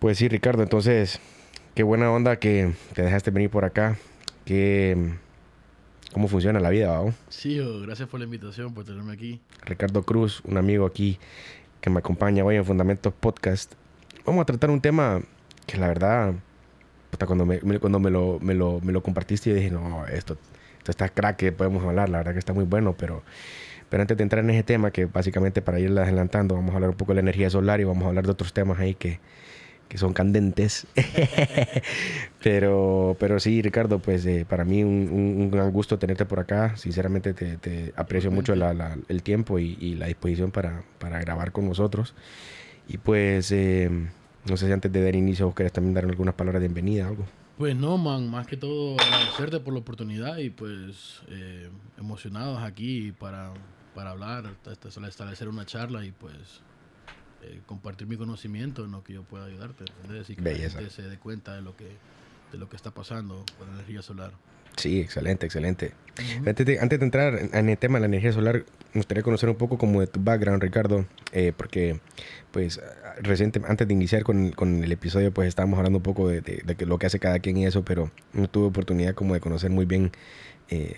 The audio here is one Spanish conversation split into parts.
Pues sí, Ricardo, entonces, qué buena onda que te dejaste venir por acá. Que, ¿Cómo funciona la vida, Bao? Sí, gracias por la invitación, por tenerme aquí. Ricardo Cruz, un amigo aquí que me acompaña hoy en Fundamentos Podcast. Vamos a tratar un tema que la verdad, cuando, me, cuando me, lo, me, lo, me lo compartiste, yo dije, no, esto, esto está crack, que podemos hablar, la verdad que está muy bueno, pero pero antes de entrar en ese tema, que básicamente para ir adelantando, vamos a hablar un poco de la energía solar y vamos a hablar de otros temas ahí que, que son candentes. pero, pero sí, Ricardo, pues eh, para mí un, un, gran gusto tenerte por acá. Sinceramente te, te aprecio mucho la, el tiempo y, y, la disposición para, para, grabar con nosotros. Y pues, eh, no sé si antes de dar inicio vos querés también dar algunas palabras de bienvenida, algo. Pues no, man, más que todo agradecerte por la oportunidad y pues eh, emocionados aquí para, para hablar, establecer una charla y pues eh, compartir mi conocimiento en lo que yo pueda ayudarte, Y que la gente se dé cuenta de lo que, de lo que está pasando con la energía solar. Sí, excelente, excelente. antes, de, antes, de, entrar en el tema de la energía solar, me gustaría conocer un poco como de tu background, Ricardo, eh, porque pues reciente, antes de iniciar con, con, el episodio, pues estábamos hablando un poco de, de, de, lo que hace cada quien y eso, pero no tuve oportunidad como de conocer muy bien eh,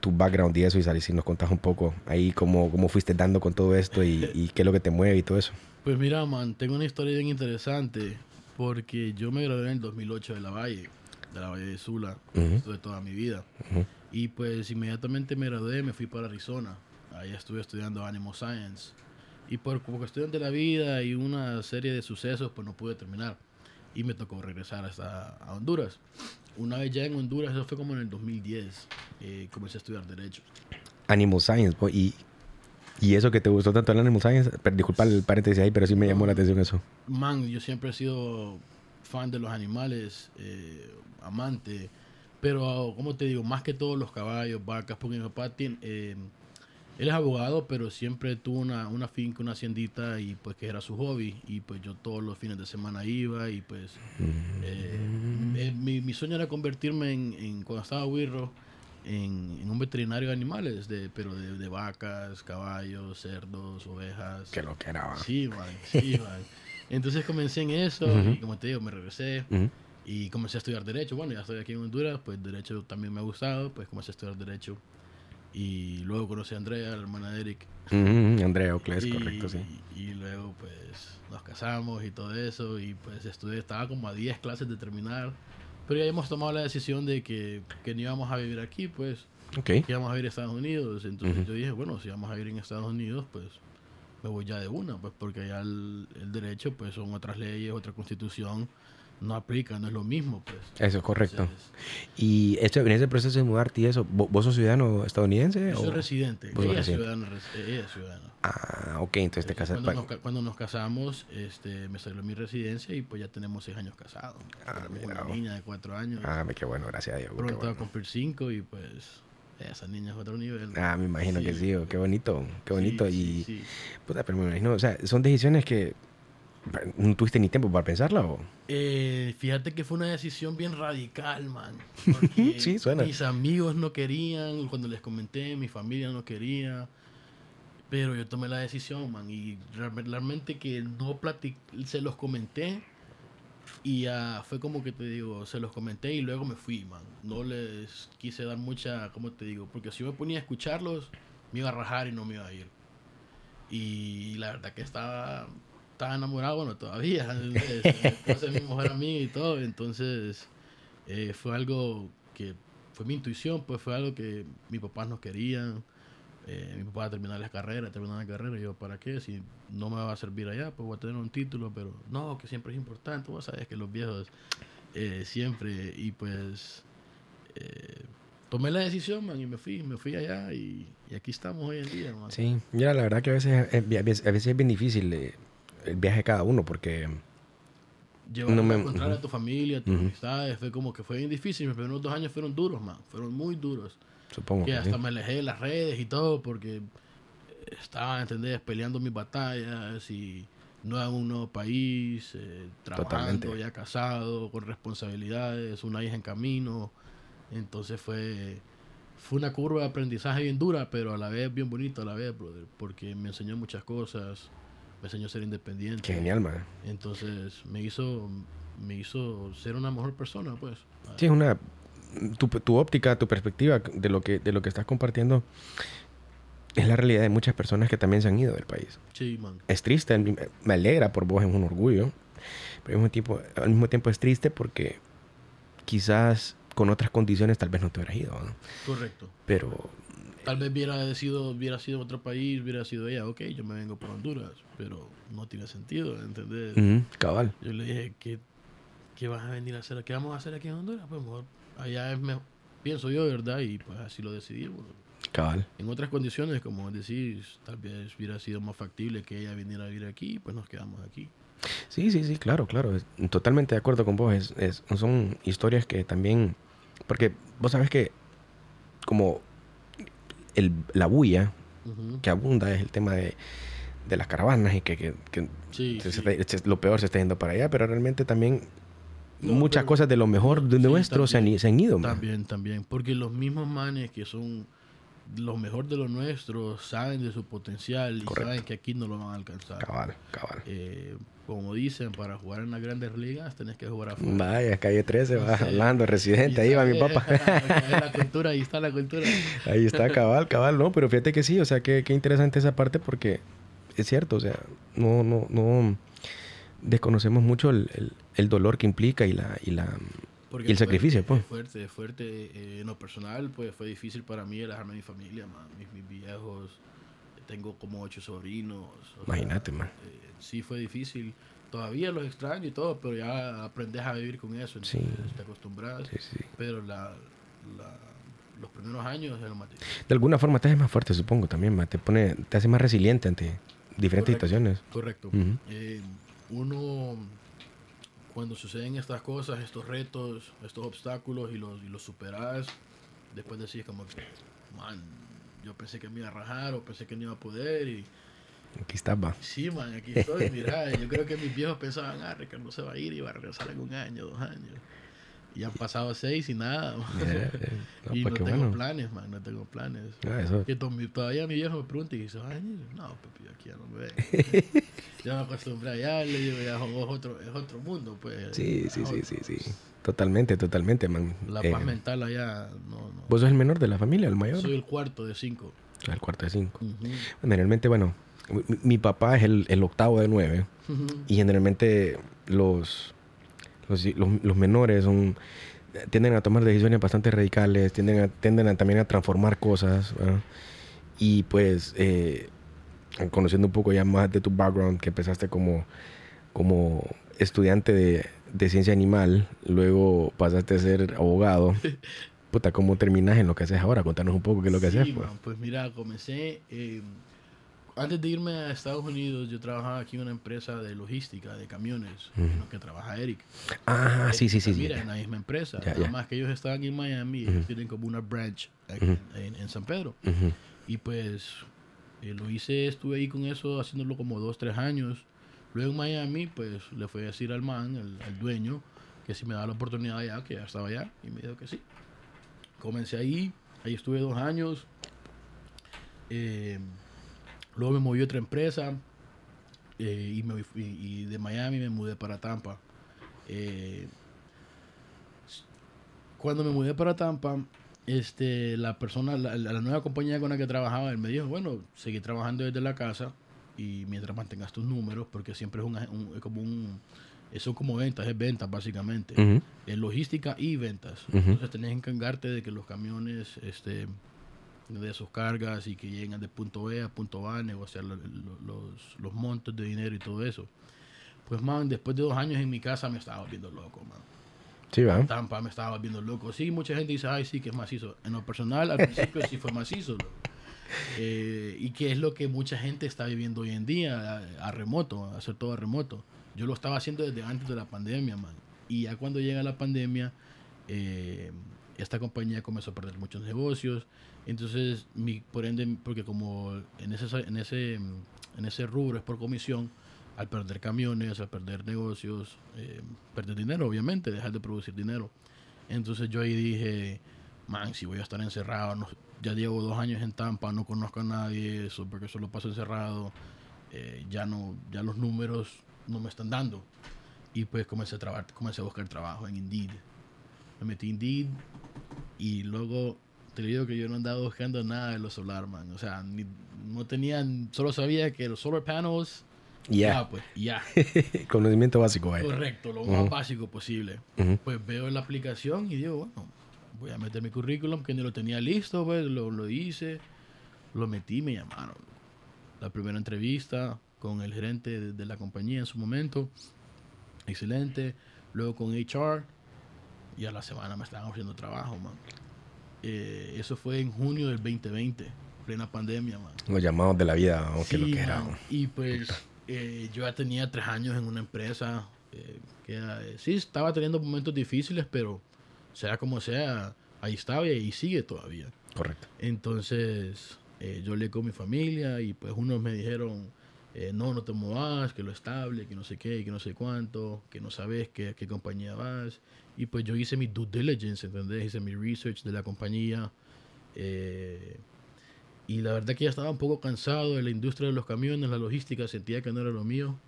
tu background y eso, y si nos contás un poco ahí cómo, cómo fuiste dando con todo esto y, qué es lo que te mueve y todo eso. Pues mira, man, tengo una historia bien interesante porque yo me gradué en el 2008 de la Valle, de la Valle de Sula, estuve toda mi vida. Y pues inmediatamente me gradué, me fui para Arizona. Ahí estuve estudiando Animal Science. Y por como cuestión de la vida y una serie de sucesos, pues no pude terminar. Y me tocó regresar hasta a Honduras una vez ya en Honduras, eso fue como en el 2010, eh, comencé a estudiar Derecho. Animal Science, y, y eso que te gustó tanto el Animal Science, disculpa el paréntesis ahí, pero sí me llamó la atención eso. Man, yo siempre he sido fan de los animales, eh, amante, pero como te digo, más que todos los caballos, vacas, porque mi papá tiene... Eh, él es abogado, pero siempre tuvo una, una finca, una haciendita y pues que era su hobby. Y pues yo todos los fines de semana iba y pues eh, eh, mi, mi, sueño era convertirme en, en cuando estaba Wirro en, en, un veterinario de animales, de, pero de, de, vacas, caballos, cerdos, ovejas. Que lo que era. Sí, man, sí, man. Entonces comencé en eso y como te digo, me regresé. Y comencé a estudiar Derecho. Bueno, ya estoy aquí en Honduras, pues Derecho también me ha gustado, pues comencé a estudiar Derecho y luego conocí a Andrea, la hermana de Eric. Andrea Ocles, correcto, sí. Y luego pues nos casamos y todo eso. Y pues estudié, estaba como a 10 clases de terminar. Pero ya hemos tomado la decisión de que, que no íbamos a vivir aquí, pues. Okay. Que íbamos a vivir en Estados Unidos. Entonces yo dije, bueno, si vamos a vivir en Estados Unidos, pues me voy ya de una, pues porque allá el, el derecho, pues son otras leyes, otra constitución no aplica, no es lo mismo, pues. Eso es correcto. y esto, en ese proceso de mudarte y eso, ¿vos, sos ciudadano estadounidense? Yo soy residente. Ella es ciudadana. Ah, ok, entonces te casas. Cuando, nos, cuando nos casamos, este, me salió mi residencia y pues ya tenemos seis años casados. Ah, una niña de cuatro años. Ah, qué bueno, gracias a Dios. Pronto bueno. a cumplir cinco y pues esa niña es otro nivel. Ah, me imagino que sí, qué bonito, qué bonito. y, sí, puta, pero me imagino, o sea, son decisiones que ¿No tuviste ni tiempo para pensarlo? Eh, fíjate que fue una decisión bien radical, man. sí, suena. Mis amigos no querían, cuando les comenté, mi familia no quería. Pero yo tomé la decisión, man. Y realmente que no platicé, se los comenté. Y ya fue como que te digo, se los comenté y luego me fui, man. No les quise dar mucha, ¿cómo te digo? Porque si yo me ponía a escucharlos, me iba a rajar y no me iba a ir. Y la verdad que estaba estaba enamorado, bueno, todavía. es mi mujer amiga y todo. Entonces, eh, fue algo que fue mi intuición, pues fue algo que mis papás no querían. Eh, mi papá terminar la carrera, terminar la carrera. Y yo, ¿para qué? Si no me va a servir allá, pues voy a tener un título, pero no, que siempre es importante. Vos sabes que los viejos eh, siempre, y pues tomé la decisión, man, y me fui, me fui allá y, aquí estamos hoy en día, man. Sí, ya la verdad que a veces, a veces, a veces es bien difícil el viaje de cada uno, porque... Llevar no me, a encontrar a tu familia, a tus amistades, fue como que fue bien difícil. Mis primeros dos años fueron duros, man. Fueron muy duros. Supongo. Que, hasta me alejé de las redes y todo porque estaba, ¿entendés? Peleando mis batallas y no en un nuevo país, eh, trabajando, ya casado, con responsabilidades, una hija en camino. Entonces fue, fue una curva de aprendizaje bien dura, pero a la vez bien bonita, a la vez, brother, porque me enseñó muchas cosas me enseñó a ser independiente. Qué genial, man. Entonces me hizo, me hizo ser una mejor persona, pues. Sí, es una... Tu, tu óptica, tu perspectiva de lo, que, de lo que estás compartiendo es la realidad de muchas personas que también se han ido del país. Sí, man. Es triste, me alegra por vos, es un orgullo. Pero al mismo tiempo, al mismo tiempo es triste porque quizás con otras condiciones tal vez no te hubieras ido. ¿no? Correcto. Pero Tal vez hubiera sido, hubiera sido otro país, hubiera sido ella, ok, yo me vengo por Honduras, pero no tiene sentido, ¿entendés? cabal. Yo le dije, ¿qué, ¿qué vas a venir a hacer? ¿Qué vamos a hacer aquí en Honduras? Pues mejor, allá es mejor, pienso yo, ¿verdad? Y pues así lo decidí. bueno. Cabal. En otras condiciones, como decís, tal vez hubiera sido más factible que ella viniera a vivir aquí, pues nos quedamos aquí. Sí, sí, sí, claro, claro. Totalmente de acuerdo con vos. Es, es- son historias que también... Porque vos sabes que como el, la bulla que abunda es el tema de, de las caravanas y que, que- que Sí, se- sí. se- se- lo peor se está yendo para allá, pero realmente también No, muchas pero- cosas de lo mejor de Sí, nuestro se, han, se han ido. man. También, también. Porque los mismos manes que son los mejor de los nuestros saben de su potencial y saben que aquí no lo van a alcanzar. Cabal, cabal. Eh, como dicen, para jugar en las grandes ligas tenés que jugar afuera. Vaya, calle 13, va Sí. hablando, residente, ahí va mi papá. es la cultura, ahí está la cultura. Ahí está, cabal, cabal, no, pero fíjate que sí, o sea, qué, qué interesante esa parte porque es cierto, o sea, no, no, no desconocemos mucho el, el- el dolor que implica y la, y la Porque y el sacrificio, pues. Es fuerte, fuerte. Eh, en lo personal, pues fue difícil para mí alejarme de mi familia, man. Mis, mis viejos, tengo como ocho sobrinos. sea, Imagínate, man. eh, sí fue difícil. Todavía los extraño y todo, pero ya aprendes a vivir con eso. Sí. Te acostumbras. Sí, sí. Pero la, la- los primeros años es lo más difícil. De alguna forma te hace más fuerte, supongo, también, te pone, te hace más resiliente ante diferentes Correcto. situaciones. Correcto. Eh, uno, cuando suceden estas cosas, estos retos, estos obstáculos y los, y los superas, después decís como que, man, yo pensé que me iba a rajar o pensé que no iba a poder y Aquí está, va. sí, man, aquí estoy, mira, yo creo que mis viejos pensaban, ah, Ricardo se va a ir y va a regresar en un año, dos años. Y han pasado seis y nada. Eh, eh, no, y pues no tengo bueno. planes, man, no tengo planes. Ah, eso. Que todavía mi viejo me pregunta y dice, ay, no, papi, yo aquí ya no me ve. ya me acostumbré allá, le digo, ya es otro, es otro mundo, pues. Sí, sí, Es sí, otro- sí, sí. Totalmente, totalmente, man. La Eh, paz mental allá, no, no. ¿Vos sos el menor de la familia, el mayor? Soy el cuarto de cinco. El cuarto de cinco. Ujú. Generalmente, bueno, mi, mi papá es el, el octavo de nueve. Y generalmente los, los, los, los menores son tienden a tomar decisiones bastante radicales, tienden a, tienden a, también a transformar cosas. ¿verdad? Y pues, eh, conociendo un poco ya más de tu background, que empezaste como, como estudiante de, de ciencia animal, luego pasaste a ser abogado. Puta, ¿cómo terminas en lo que haces ahora? Contanos un poco qué es lo que Sí, haces. Pues. man, pues mira, comencé. eh, antes de irme a Estados Unidos, yo trabajaba aquí en una empresa de logística, de camiones, en lo que trabaja Eric. Ah, sí, sí, sí. sí. Mira, en la misma empresa. Ya, Nada ya. que ellos estaban en Miami ellos tienen como una branch aquí en, en San Pedro. Y pues eh, lo hice, estuve ahí con eso, haciéndolo como dos, tres años. Luego en Miami, pues le fui a decir al man, al, al dueño, que si me daba la oportunidad allá, que ya estaba allá, y me dijo que sí. Comencé ahí, ahí estuve dos años. Eh, luego me moví a otra empresa eh, y, me, y de Miami me mudé para Tampa. Eh, cuando me mudé para Tampa, este, la persona, la, la- nueva compañía con la que trabajaba, él me dijo, bueno, seguí trabajando desde la casa y mientras mantengas tus números, porque siempre es, un, un- es como un, son como ventas, es ventas básicamente, es logística y ventas. Entonces tenés que encargarte de que los camiones, este, de sus cargas y que lleguen de punto E a punto A, negociar lo- lo- los, los montos de dinero y todo eso. Pues, man, después de dos años en mi casa me estaba volviendo loco, man. Sí, va. Tampa me estaba volviendo loco. Sí, mucha gente dice, ay, sí, que es macizo. En lo personal, al principio sí fue macizo. loco. Eh, y que es lo que mucha gente está viviendo hoy en día, a, a remoto, a hacer todo a remoto. Yo lo estaba haciendo desde antes de la pandemia, man. Y ya cuando llega la pandemia, eh, esta compañía comenzó a perder muchos negocios. Entonces, mi, por ende, porque como en ese, en ese, en ese rubro es por comisión, al perder camiones, al perder negocios, eh, perder dinero, obviamente, dejar de producir dinero. Entonces yo ahí dije, man, si voy a estar encerrado, no- ya llevo dos años en Tampa, no conozco a nadie, eso, porque solo paso encerrado. eh, ya no, ya los números no me están dando. Y pues comencé a trabajar, comencé a buscar trabajo en Indeed. Me metí en Indeed y luego te digo que yo no andaba buscando nada de los solar, man. O sea, ni- no tenían, solo sabía que los solar panels, Ya. ya, pues, ya. Conocimiento básico, vaya. Correcto, lo Ujú. más básico posible. Ujú. Pues veo la aplicación y digo, bueno, voy a meter mi currículum, que ni lo tenía listo, pues lo, lo hice, lo metí, me llamaron. La primera entrevista con el gerente de, de la compañía en su momento, excelente. Luego con HR, y a la semana me estaban ofreciendo trabajo, man. Eh, eso fue en junio del 2020, plena pandemia, man. Los llamados de la vida, aunque lo Sí, que era. man. Y pues eh, yo ya tenía tres años en una empresa eh, que era- eh, sí estaba teniendo momentos difíciles, pero sea como sea, ahí estaba y ahí sigue todavía. Correcto. Entonces eh, yo le con mi familia y pues unos me dijeron, eh, no, no te movas, que lo estable, que no sé qué, que no sé cuánto, que no sabes qué, qué compañía vas. Y pues yo hice mi due diligence, ¿entendés? Hice mi research de la compañía. eh, y la verdad que ya estaba un poco cansado de la industria de los camiones, la logística, sentía que no era lo mío.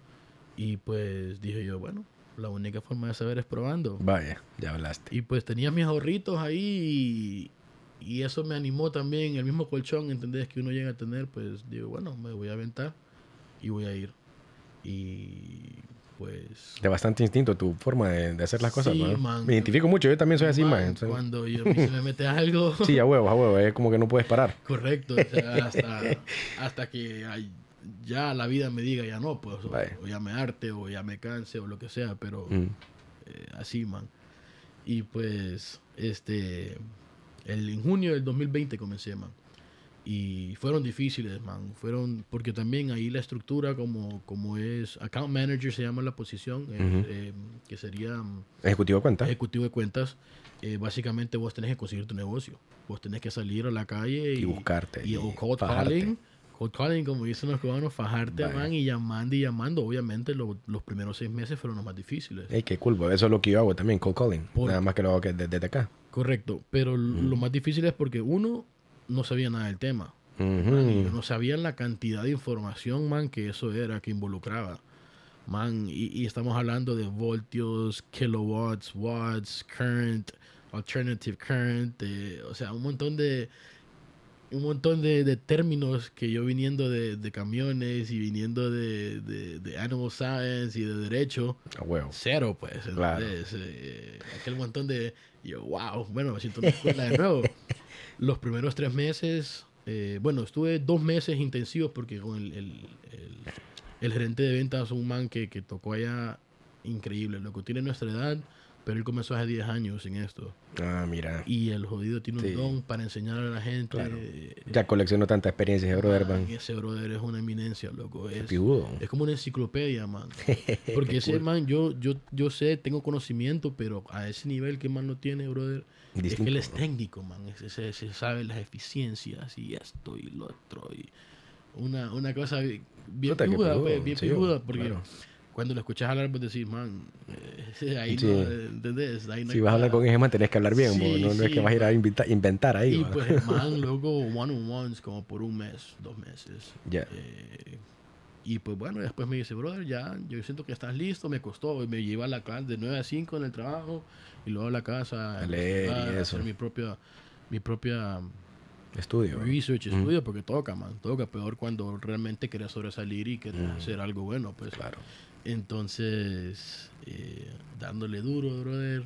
Y pues dije yo, bueno, la única forma de saber es probando. Vaya, ya hablaste. Y pues tenía mis ahorritos ahí y, y eso me animó también, el mismo colchón, ¿entendés? Que uno llega a tener, pues digo, bueno, me voy a aventar y voy a ir. Y pues... De bastante instinto tu forma de, de hacer las cosas, Sí, ¿no? man. Me identifico mucho, yo también soy así, man, man. entonces- Cuando yo, mí se me mete algo, Sí, a huevo, a huevo, es como que no puedes parar. correcto, o sea, hasta, hasta que ya la vida me diga ya no, pues, o, o ya me arte, o ya me canse, o lo que sea, pero... Mm. eh, así, man. Y pues, este, el, en junio del 2020 comencé, man. Y fueron difíciles, man. Fueron, porque también ahí la estructura como, como es, account manager se llama la posición, eh, que sería mm, Ejecutivo de cuenta. ejecutivo de cuentas. Eh, básicamente vos tenés que conseguir tu negocio. Vos tenés que salir a la calle y, Y buscarte, Y, y o cold calling. Cold calling, como dicen los cubanos, fajarte, Vaya. man, y llamando y llamando. Obviamente lo- los primeros seis meses fueron los más difíciles. Ey, qué cool, eso es lo que yo hago también, cold calling. Por- Nada más que lo hago que desde, desde acá. Correcto, pero lo más difícil es porque uno no sabía nada del tema. Yo no sabía la cantidad de información, man, que eso era, que involucraba. Man, y, y estamos hablando de voltios, kilowatts, watts, current, alternative current, eh, o sea, un montón de un montón de, de términos que yo viniendo de, de camiones y viniendo de, de, de animal science y de derecho, huevo. cero, pues. Claro. Eh, aquel montón de. Yo, wow, bueno, me siento en la escuela de nuevo. Los primeros tres meses, eh, bueno, estuve dos meses intensivos porque con el, el, el- el gerente de ventas, un man que, que tocó allá, increíble, loco. Tiene nuestra edad, pero él comenzó hace 10 años en esto. Ah, mira. Y el jodido tiene un Sí. don para enseñar a la gente. Claro. eh, Ya colecciono tanta experiencia, brother, man. Ese brother es una eminencia, loco. Es, es como una enciclopedia, man. Porque ese man, yo, yo, yo sé, tengo conocimiento, pero a ese nivel que man no tiene, brother, es que Distinto, él es técnico, man. Se, sabe las eficiencias y esto y lo otro. Y una, una cosa bien pijudo, pues, bien sí, pijuda, porque claro. Cuando lo escuchas hablar, pues decís, man, eh, ahí Sí. no, ¿entendés? Ahí no Si vas a hablar con ese man, tenés que hablar bien, Sí, bo. no, no es que vas a ir a inventa- inventar ahí. Y bo. pues el man, luego, one-on-ones como por un mes, dos meses. Ya. Eh, y pues bueno, después me dice, brother, ya, yo siento que estás listo, me costó. Y me lleva a la clase de 9 a 5 en el trabajo y luego a la casa A leer y eso. hacer mi propia, mi propia Estudio. research, estudio, porque toca, man, toca. Peor cuando realmente querés sobresalir y querés Mm. hacer algo bueno, pues. Claro. Entonces, eh, dándole duro, brother.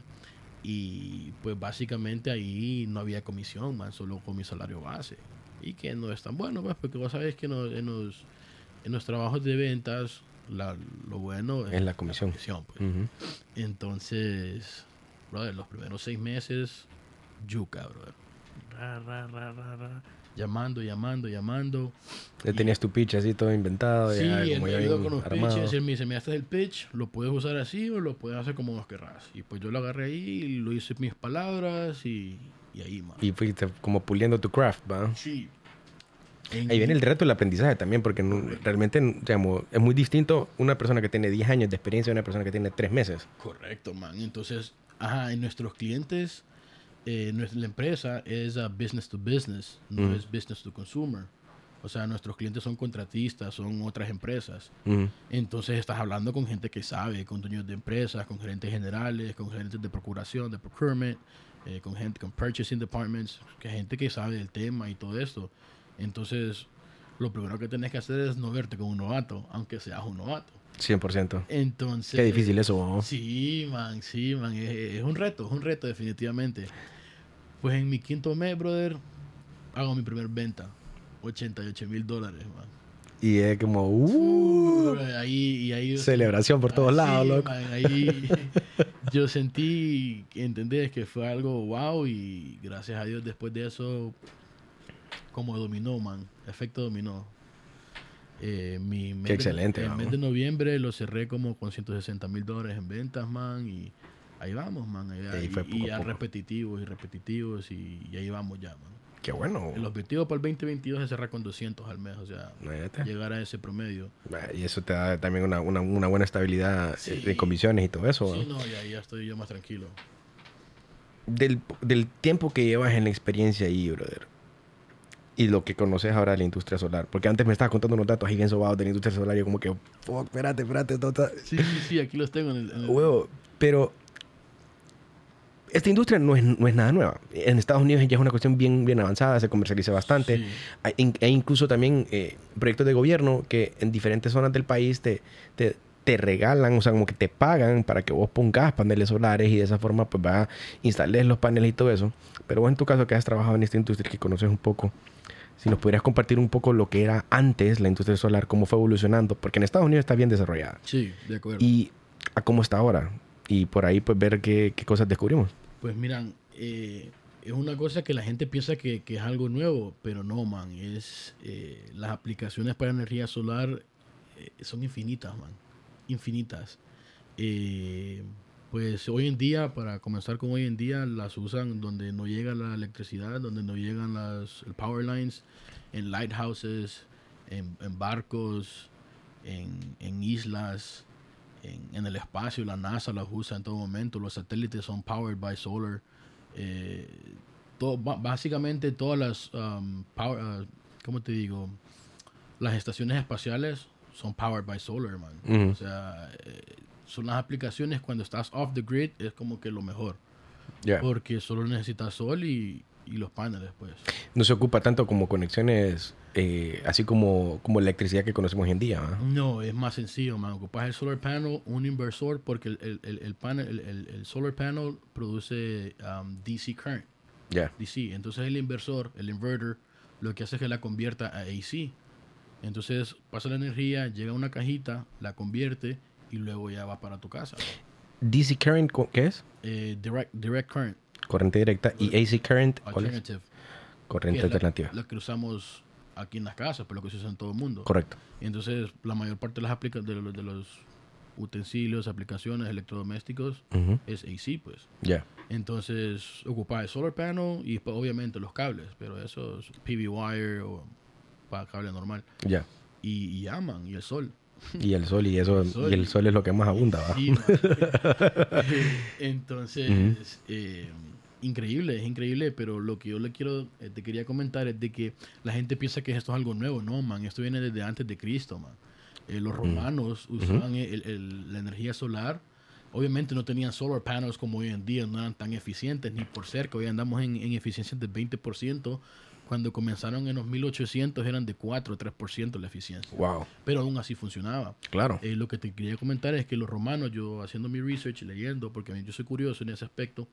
Y pues básicamente ahí no había comisión, man, solo con mi salario base. Y que no es tan bueno, pues, porque vos sabés que en, los, en los trabajos de ventas, la- lo bueno Es la comisión. pues. Entonces, brother, los primeros seis meses, yuca, brother. Ra, ra, ra, ra, ra. Llamando, llamando, llamando. Ya tenías tu pitch así todo inventado. Sí, ya, él me ayudó con los armado. pitches. Él me dice, mira, este es el pitch, lo puedes usar así o lo puedes hacer como vos querrás. Y pues yo lo agarré ahí, y lo hice mis palabras y, y ahí, man. Y fuiste como puliendo tu craft, ¿va? sí. En- Ahí viene el reto del aprendizaje también, porque realmente digamos, es muy distinto una persona que tiene 10 años de experiencia a una persona que tiene 3 meses. Correcto, man. Entonces, ajá, en nuestros clientes, eh, nuestra, la empresa es a business to business, no es business to consumer. O sea, nuestros clientes son contratistas, son otras empresas. Entonces estás hablando con gente que sabe, con dueños de empresas, con gerentes generales, con gerentes de procuración, de procurement, eh, con gente con purchasing departments, que gente que sabe del tema y todo esto. Entonces, lo primero que tenés que hacer es no verte como un novato, aunque seas un novato. 100%. Entonces, Qué difícil eso, ¿no? Sí, man, sí, man. Es, es un reto, es un reto definitivamente. Pues en mi quinto mes, brother, hago mi primer venta. 88 mil dólares, man. Y es como, uh, ahí, y ahí celebración por todos Ah, lados, sí, loco. man, ahí yo sentí, ¿entendés? Que fue algo wow y gracias a Dios después de eso, como dominó, man. Efecto dominó. Eh, mi mes de- excelente, El mes de noviembre lo cerré como con 160 mil dólares en ventas, man. Y ahí vamos, man. Ahí, Ahí fue y- poco y ya repetitivos y repetitivos y, y ahí vamos ya, man. Qué bueno. El objetivo para el 2022 es cerrar con 200 al mes, o sea, Neta. llegar a ese promedio. Y eso te da también una, una, una buena estabilidad Sí. de comisiones y todo eso. Sí, ¿no? no, ya, ya estoy yo más tranquilo. Del, del tiempo que llevas en la experiencia ahí, brother. Y lo que conoces ahora de la industria solar. Porque antes me estabas contando unos datos ahí bien sobados de la industria solar. Y yo como que, fuck, espérate, espérate, está- Sí, sí, sí, aquí los tengo en el... en el- Huevo. Pero esta industria no es, no es nada nueva. En Estados Unidos ya es una cuestión bien, bien avanzada, se comercializa bastante. Sí. Hay, in- hay incluso también eh, proyectos de gobierno que en diferentes zonas del país te, te, te regalan, o sea, como que te pagan para que vos pongas paneles solares y de esa forma pues va a instalar los paneles y todo eso. Pero vos en tu caso que has trabajado en esta industria, que conoces un poco, si nos pudieras compartir un poco lo que era antes la industria solar, cómo fue evolucionando, porque en Estados Unidos está bien desarrollada, Sí, de acuerdo. y a cómo está ahora. Y por ahí pues ver qué, qué cosas descubrimos. Pues miran, eh, es una cosa que la gente piensa que, es algo nuevo, pero no, man. Es, eh, las aplicaciones para energía solar eh, son infinitas, man. Infinitas. Eh, pues hoy en día, para comenzar con hoy en día, las usan donde no llega la electricidad, donde no llegan las power lines, en lighthouses, en, en barcos, en, en islas, en, en el espacio, la NASA las usa en todo momento, los satélites son powered by solar. Eh, todo, básicamente todas las, um, power, uh, ¿cómo te digo? Las estaciones espaciales son powered by solar, man. O sea, eh, son las aplicaciones cuando estás off the grid, es como que lo mejor. Porque solo necesitas sol y, y los paneles, pues. No se ocupa tanto como conexiones, eh, así como, como electricidad que conocemos hoy en día. ¿va? No, es más sencillo, man. Ocupas el solar panel, un inversor, porque el, el, el, el panel, el, el- solar panel produce um, DC current, Ya. DC. Entonces el inversor, el inverter, lo que hace es que la convierta a AC. Entonces pasa la energía, llega a una cajita, la convierte y luego ya va para tu casa. DC current, ¿qué es? Eh, direct, direct current, Corriente directa. Y AC current, alternative. Corriente es alternativa. La, que usamos aquí en las casas, pero lo que se usa en todo el mundo. Correcto. Y entonces la mayor parte de las aplica de los, de los utensilios, aplicaciones, electrodomésticos Ujú. es AC, pues. Ya. Entonces ocupa el solar panel y pues, obviamente los cables, pero eso es PV wire o para cable normal. Ya. Y, y aman, y el sol. Y el sol y eso, El sol. y el sol es lo que más abunda, ¿va? Sí. Entonces, eh, increíble, es increíble, pero lo que yo le quiero, eh, te quería comentar es de que la gente piensa que esto es algo nuevo, no, man, esto viene desde antes de Cristo, man. Eh, los romanos usaban el- el- la energía solar, obviamente no tenían solar panels como hoy en día, no eran tan eficientes ni por cerca, hoy andamos en, en eficiencias del 20%, cuando comenzaron en los 1800 eran de 4 o 3% la eficiencia, Wow. pero aún así funcionaba. Claro. Eh, lo que te quería comentar es que los romanos, yo haciendo mi research, leyendo, porque yo soy curioso en ese aspecto.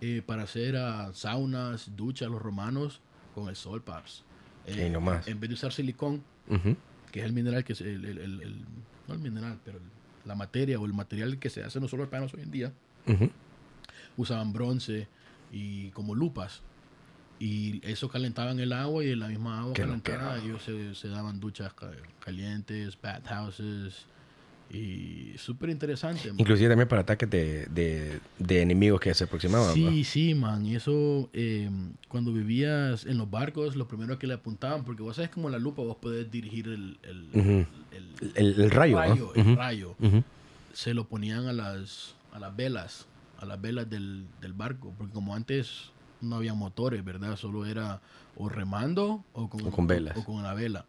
Eh, para hacer ah, saunas, duchas, los romanos con el sol, paps. Eh, Y no más. En vez de usar silicón, que es el mineral que es el, el- el- el- no el mineral, pero el- la materia o el material que se hace en los solar panels hoy en día, usaban bronce y como lupas. Y eso calentaban el agua y en la misma agua calentada ellos se, se daban duchas ca- calientes, bathhouses y súper interesante. man. Inclusive también para ataques de, de, de enemigos que se aproximaban. Sí, sí, man. Y eso, eh, cuando vivías en los barcos, lo primero que le apuntaban, porque vos sabes como la lupa vos podés dirigir el, el, el- El, el rayo, el rayo. Se lo ponían a las, a las velas, a las velas del, del barco, porque como antes no había motores, ¿verdad? Solo era o remando o con, O con velas. O, con la vela.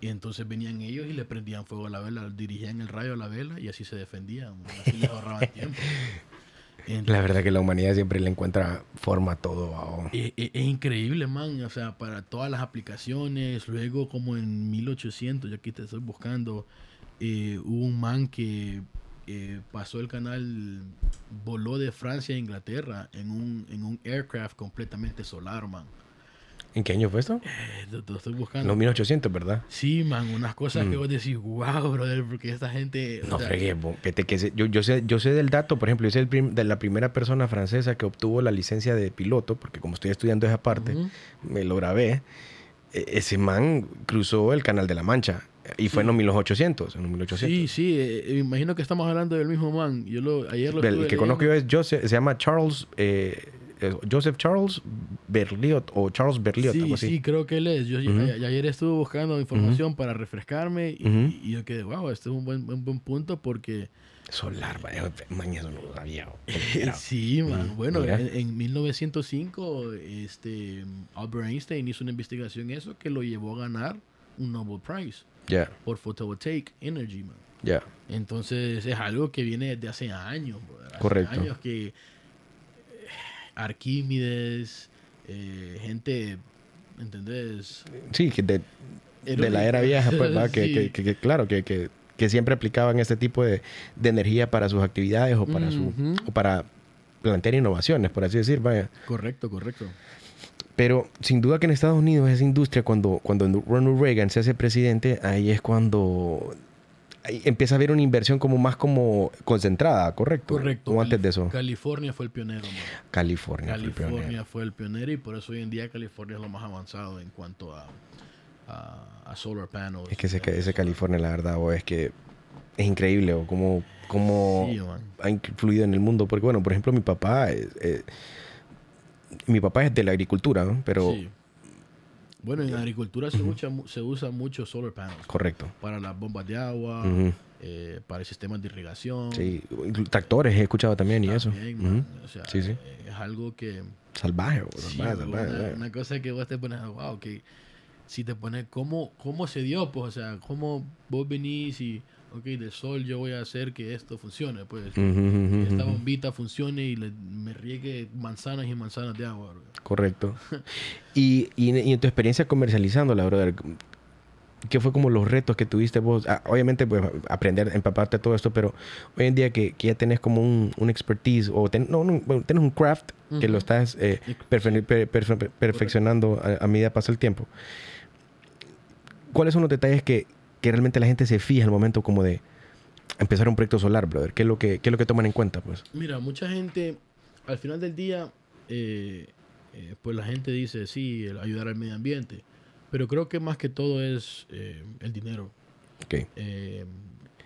Y entonces venían ellos y le prendían fuego a la vela, dirigían el rayo a la vela y así se defendían. Así les ahorraban tiempo. Entonces, La verdad que la humanidad siempre le encuentra forma a todo. ¿va? es, es- es increíble, man. O sea, para todas las aplicaciones. Luego, como en 1800, yo aquí te estoy buscando, eh, hubo un man que eh, pasó el canal, voló de Francia a Inglaterra en un, en un aircraft completamente solar, man. ¿En qué año fue esto? Eh, lo estoy buscando. los 1800, ¿verdad? Sí, man, unas cosas que Mm. vos decís, wow, brother, porque esta gente. No fregué, que te- que se- yo, yo, sé, yo sé del dato, por ejemplo, yo sé el prim- de la primera persona francesa que obtuvo la licencia de piloto, porque como estoy estudiando esa parte, ujú. me lo grabé. E- Ese man cruzó el Canal de la Mancha y fue en los 1800. En los 1800. Sí, sí, eh, me imagino que estamos hablando del mismo man. Yo lo, ayer lo El que conozco yo es Joseph, se llama Charles, eh, eh, Joseph Charles Berliot o Charles Berliot, algo Sí, así. sí, creo que él es. Yo Ujú. a- ayer estuve buscando información para refrescarme y, Ujú. y yo quedé, wow, este es un buen, buen, buen punto porque... Solar, man, eso no lo sabía. sí, man. Bueno, en, en 1905, este, Albert Einstein hizo una investigación eso que lo llevó a ganar un Nobel Prize Ya, por Photovoltaic Energy, man. ya. Entonces es algo que viene desde hace años. Hace Correcto. años que eh, Arquímedes, eh, gente, ¿entendés? Sí, que de, de la era vieja, pues, va, que, Sí. que- que- que claro, que, que, que siempre aplicaban este tipo de, de energía para sus actividades o para, su, o para plantear innovaciones, por así decir, vaya. Correcto, correcto. Pero sin duda que en Estados Unidos esa industria, cuando, cuando Ronald Reagan se hace presidente, ahí es cuando empieza a haber una inversión como más como concentrada, ¿correcto? Correcto. O antes de eso. California fue el pionero, man. California. fue el pionero. California fue el pionero y por eso hoy en día California es lo más avanzado en cuanto a, a, a solar panels. Es que ese, California, la verdad, o es que es increíble, o como, como Sí, man. ha influido en el mundo. Porque, bueno, por ejemplo, mi papá, es- eh, mi papá es de la agricultura, ¿no? Pero, Sí. Bueno, en agricultura se, usa, mu- se usa mucho solar panels. correcto. Para las bombas de agua, Ujú. eh, para sistemas de irrigación. Sí, tractores he escuchado también y eso. También, Ujú. man. O sea, Sí, sí. es algo que... Salvaje, o sí, salvaje, man, salvaje, una, eh. una cosa que vos te pones, wow, que si te pones, ¿cómo, ¿cómo se dio? Pues, o sea, ¿cómo vos venís y, ok, del sol yo voy a hacer que esto funcione? Pues, esta bombita funcione y le- me riegue manzanas y manzanas de agua. bro. Correcto. y, y, en- y en tu experiencia comercializándola, brother, ¿qué fue como los retos que tuviste vos? Ah, obviamente, pues, aprender, empaparte todo esto, pero hoy en día que, que ya tenés como un, un expertise o ten- no, no, tenés un craft que lo estás eh, perfe- per- perfe- perfeccionando a, a medida que pasa el tiempo. ¿Cuáles son los detalles que, que realmente la gente se fija al momento como de empezar un proyecto solar, brother? ¿Qué es lo que, qué es lo que toman en cuenta, pues? Mira, mucha gente, al final del día, eh, eh, pues la gente dice, sí, el ayudar al medio ambiente. Pero creo que más que todo es eh, el dinero.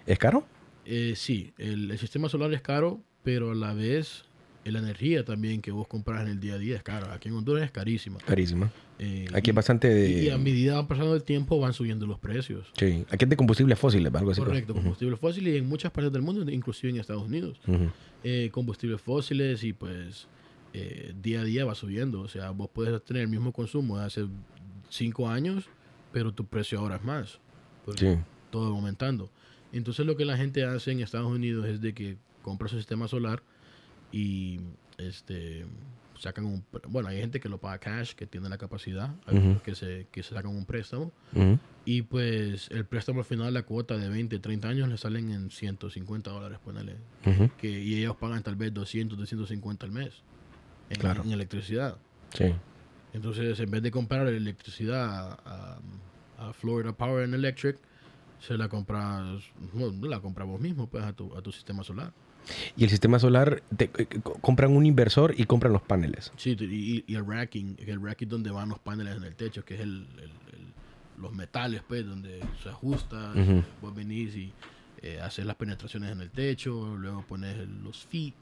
¿Es caro? sí, el, el sistema solar es caro, pero a la vez la energía también que vos compras en el día a día es cara. Aquí en Honduras es carísima. Carísima. Eh, Aquí y- es bastante de... y, a medida va pasando el tiempo van subiendo los precios. Sí, aquí es de combustibles fósiles, algo así. pues. Correcto, combustibles fósiles y en muchas partes del mundo, inclusive en Estados Unidos. eh, combustibles fósiles y pues eh, día a día va subiendo. O sea, vos puedes tener el mismo consumo de hace cinco años, pero tu precio ahora es más. Porque Sí. todo va aumentando. Entonces lo que la gente hace en Estados Unidos es de que compra su sistema solar y este sacan un bueno hay gente que lo paga cash que tiene la capacidad hay que se que se sacan un préstamo y pues el préstamo al final la cuota de 20 30 años le salen en 150 dólares ponele que, y ellos pagan tal vez 200, 250 al mes en, Claro. en electricidad. Sí. Entonces, en vez de comprar electricidad a, a Florida Power and Electric, se la compras, no, la compras vos mismo pues, a, tu, a tu sistema solar. Y el sistema solar, te- eh, co- compran un inversor y compran los paneles. Sí, y, y el racking, el racking donde van los paneles en el techo, que es el, el- el- los metales, pues, donde se ajusta, vos venís y eh, haces las penetraciones en el techo, luego pones los feet,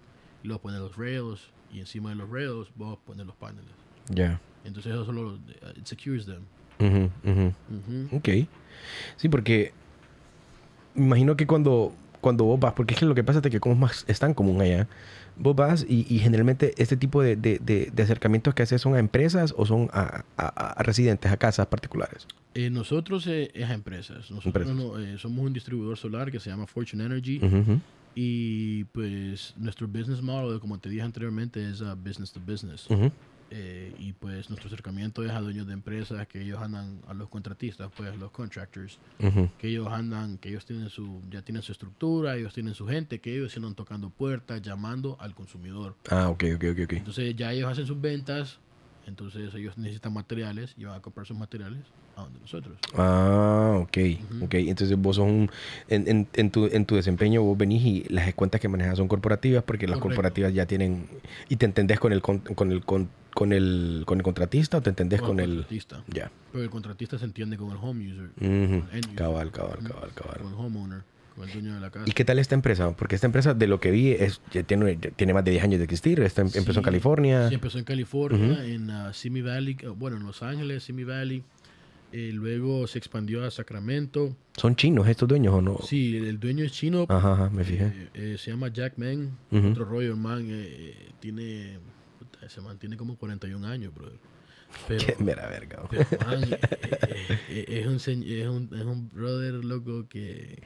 luego pones los rails, y encima de los rails vos pones los paneles. Ya. Entonces eso solo, it secures them. Ok. Sí, porque imagino que cuando, cuando vos vas, porque es que lo que pasa es que como es, más, es tan común allá, vos vas y, y generalmente este tipo de, de, de, de acercamientos que haces son a empresas o son a, a- a residentes, a casas particulares. Eh, nosotros eh, es a empresas. Nosotros Empresas. no, eh, somos un distribuidor solar que se llama Fortune Energy. Ujú, ujú. Y pues nuestro business model, como te dije anteriormente, es a business to business. Eh, y pues nuestro acercamiento es a dueños de empresas que ellos andan, a los contratistas, pues los contractors, Ujú. que ellos andan, que ellos tienen su, ya tienen su estructura, ellos tienen su gente, que ellos andan tocando puertas, llamando al consumidor. Ah, ok, ok, ok, ok. Entonces ya ellos hacen sus ventas, entonces ellos necesitan materiales y van a comprar sus materiales a donde nosotros. Ah, ok, Ujú. ok. Entonces vos sos un... En, en, en tu, en tu desempeño vos venís y las cuentas que manejas son corporativas porque las Correcto. corporativas ya tienen... ¿Y te entendés con el, con, con el, con, con el, con el contratista o te entendés con, el... contratista. Ya. Pero el contratista se entiende con el home user, Ujú. end user. Cabal, cabal, cabal, cabal. con el homeowner, con el dueño de la casa. ¿Y qué tal esta empresa? Porque esta empresa, de lo que vi, es, ya tiene, ya tiene más de 10 años de existir. Esta em- empezó en Sí, California. Sí, empezó en California, en uh, Simi Valley, uh, bueno, en Los Ángeles, Simi Valley. Eh, luego se expandió a Sacramento. ¿Son chinos estos dueños o no? Sí, el dueño es chino. Ajá, ajá, me fijé. eh, eh, se llama Jack Man. Ujú. Otro rollo, man. eh, eh, tiene. Puta, Ese man tiene como 41 años, brother. Pero, Qué mera verga. pero, man, eh, eh, eh, es, un, es, un, es un brother loco que,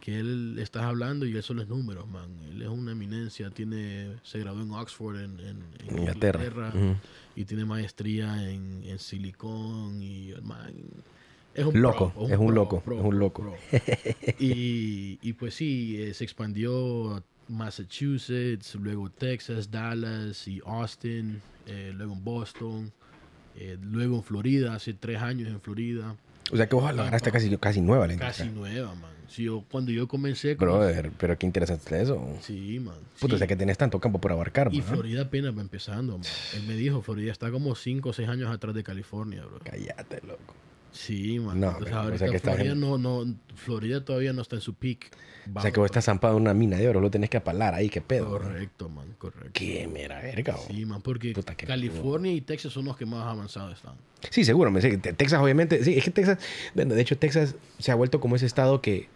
que él estás hablando y él solo es números, man. Él es una eminencia. Tiene, se graduó en Oxford, en, en- en Inglaterra. Ujú. y tiene maestría en, en silicón y man, es un Loco, pro, es un pro, loco, pro, es un loco. y, y pues sí, eh, se expandió a Massachusetts, luego Texas, Dallas y Austin, eh, luego en Boston, eh, luego en Florida, hace tres años en Florida, O sea que vos la agarraste casi, casi nueva la casi nueva, man. Sí, yo- cuando yo comencé, con- Brother, pero qué interesante es eso. sí, man. Puta, o sea que tenés tanto campo por abarcar, Y. Florida apenas va empezando, man. Él me dijo, Florida está como 5 o 6 años atrás de California, bro. Cállate, loco. Sí, man. No, Entonces, o sea que Florida, no, no, Florida todavía no está en su peak. O sea que vos estás zampado en una mina de oro, lo tenés que apalar ahí, qué pedo. Correcto, man, correcto. Qué mera verga. Sí, man, porque Puta, California y Texas son los que más avanzados están. Sí, seguro. Me sé Texas, obviamente. Sí, es que Texas. bueno, de hecho, Texas se ha vuelto como ese estado que.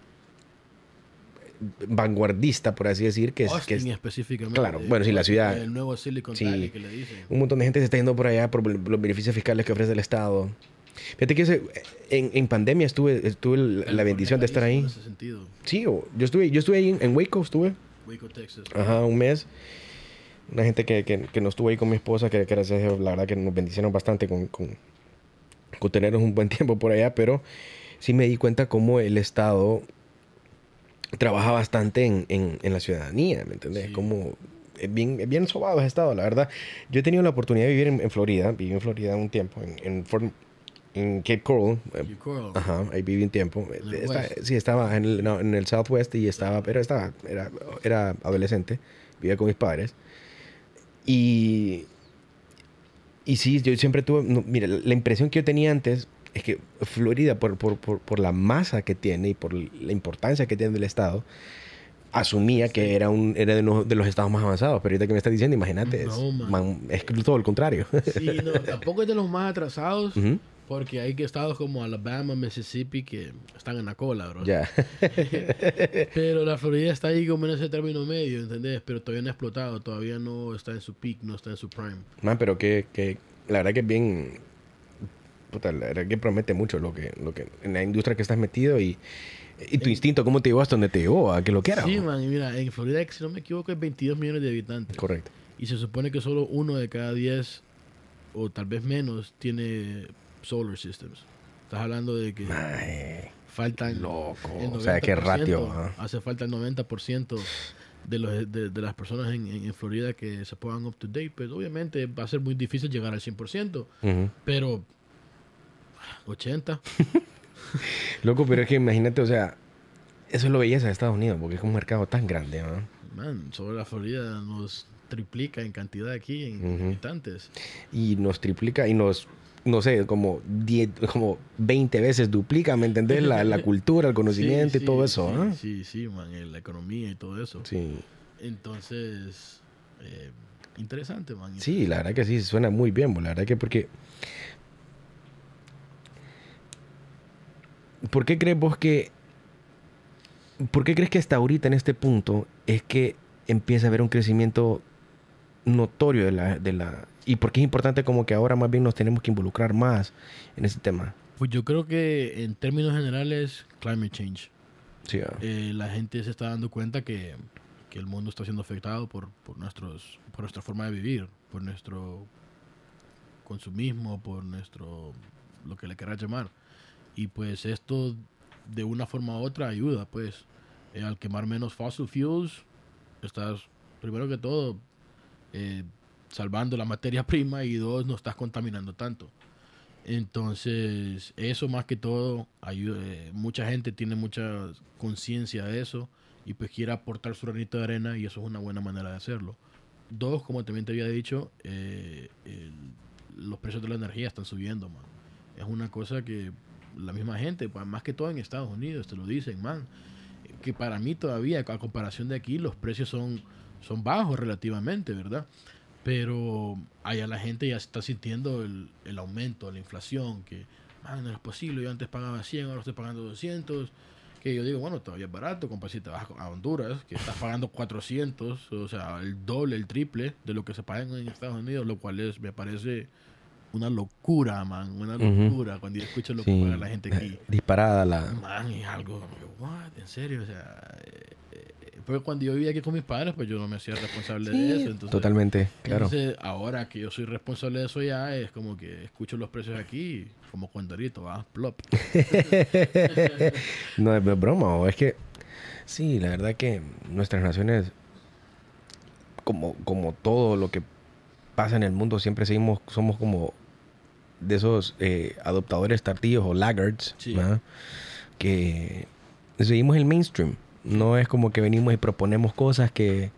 vanguardista, por así decir. Que es, que es- específicamente. Claro, bueno, sí, la ciudad- El nuevo Silicon Sí. Valley que le dicen. un montón de gente se está yendo por allá por los beneficios fiscales que ofrece el estado. Fíjate que ese- en, en pandemia estuve, estuve la- la bendición de estar ahí. En ese sentido. Sí, yo estuve, yo estuve ahí en, en Waco, estuve. Waco, Texas. Ajá, un mes. Una gente que, que, que no estuvo ahí con mi esposa, que, que gracias a Dios, la verdad que nos bendicieron bastante con, con, con tenernos un buen tiempo por allá, pero sí me di cuenta cómo el Estado trabaja bastante en, en, en la ciudadanía, ¿me entendés? Sí. Como es bien, es bien sobado ese Estado, la verdad. Yo he tenido la oportunidad de vivir en, en Florida, viví en Florida un tiempo, en, en, Fort- en Cape Coral, eh, Y Coral. Ajá, ahí viví un tiempo. ¿En el Esta- West? sí, estaba en el, no, en el Southwest y estaba, pero estaba, era, era adolescente, vivía con mis padres. Y, y sí, yo siempre tuve, no, mira, la impresión que yo tenía antes es que Florida, por, por, por, por la masa que tiene y por la importancia que tiene el Estado, asumía que era, un, era de, uno de los estados más avanzados. Pero ahorita que me estás diciendo, imagínate, No, es, man. es todo el contrario. Sí, no, tampoco es de los más atrasados. Ujú, Porque hay que estados como Alabama, Mississippi que están en la cola, bro. Ya. Pero la Florida está ahí como en ese término medio, ¿entendés? Pero todavía no ha explotado, todavía no está en su peak, no está en su prime. Man, pero que, que la verdad que es bien. Puta, la verdad que promete mucho lo que, lo que en la industria que estás metido y, y tu instinto, ¿cómo te llevó hasta donde te llevó? A que lo quieras. Sí, ¿no? man, y mira, en Florida, si no me equivoco, hay 22 millones de habitantes. Correcto. Y se supone que solo uno de cada 10, o tal vez menos, tiene solar systems. Estás hablando de que Ay, faltan... loco. el O sea, qué 90%, ratio. Hace falta el 90% de, los, de, de las personas en, Florida que se pongan up to date. Pues obviamente va a ser muy difícil llegar al 100%, Ujú. pero 80. Loco, pero es que imagínate, o sea, eso es lo belleza de Estados Unidos, porque es un mercado tan grande, ¿no? Man, sobre la Florida nos triplica en cantidad aquí en Ujú. habitantes. Y nos triplica y nos, no sé, como 10, como 20 veces duplica, ¿me entendés? La, la cultura, el conocimiento Sí, y todo eso, sí. Sí, sí, man, eh, la economía y todo eso. Sí. Entonces, eh, interesante, man. Sí, la verdad que sí, suena muy bien, la verdad que porque... ¿Por qué crees vos que ¿Por qué crees que hasta ahorita en este punto es que empieza a haber un crecimiento notorio de la, de la... ¿Y por qué es importante como que ahora más bien nos tenemos que involucrar más en ese tema? Pues yo creo que en términos generales, climate change. Sí, ah. Eh, la gente se está dando cuenta que, que el mundo está siendo afectado por, por, nuestros, por nuestra forma de vivir, por nuestro consumismo, por nuestro, lo que le quieras llamar. Y pues esto de una forma u otra ayuda, pues, eh, al quemar menos fossil fuels, estás, primero que todo, eh, salvando la materia prima y dos, no estás contaminando tanto. Entonces, eso más que todo, ayuda, eh, mucha gente tiene mucha conciencia de eso y pues quiere aportar su granito de arena y eso es una buena manera de hacerlo. Dos, como también te había dicho, eh, los precios de la energía están subiendo, man. Es una cosa que la misma gente, pues, más que todo en Estados Unidos, te lo dicen, man. Que para mí todavía, a comparación de aquí, los precios son, son bajos relativamente, ¿verdad? Pero allá la gente ya está sintiendo el, el aumento, la inflación, que, man, no es posible, yo antes pagaba 100, ahora estoy pagando 200. Que yo digo, bueno, todavía es barato, compa, si te vas a Honduras, que estás pagando 400, o sea, el doble, el triple de lo que se paga en Estados Unidos, lo cual es, me parece una locura, man, una locura cuando yo escucho lo que paga la gente aquí. Disparada la... Man, es algo, what, en serio, o sea, eh, eh, porque cuando yo vivía aquí con mis padres, pues yo no me hacía responsable de eso, entonces, Totalmente, claro. entonces, ahora que yo soy responsable de eso ya, es como que escucho los precios aquí, como cuandrito, va, plop. No es broma, o es que sí, la verdad que nuestras naciones, como, como todo lo que pasa en el mundo, siempre seguimos, somos como de esos eh, adoptadores tardíos o laggards, Sí. ¿verdad? que seguimos el mainstream. No es como que venimos y proponemos cosas que...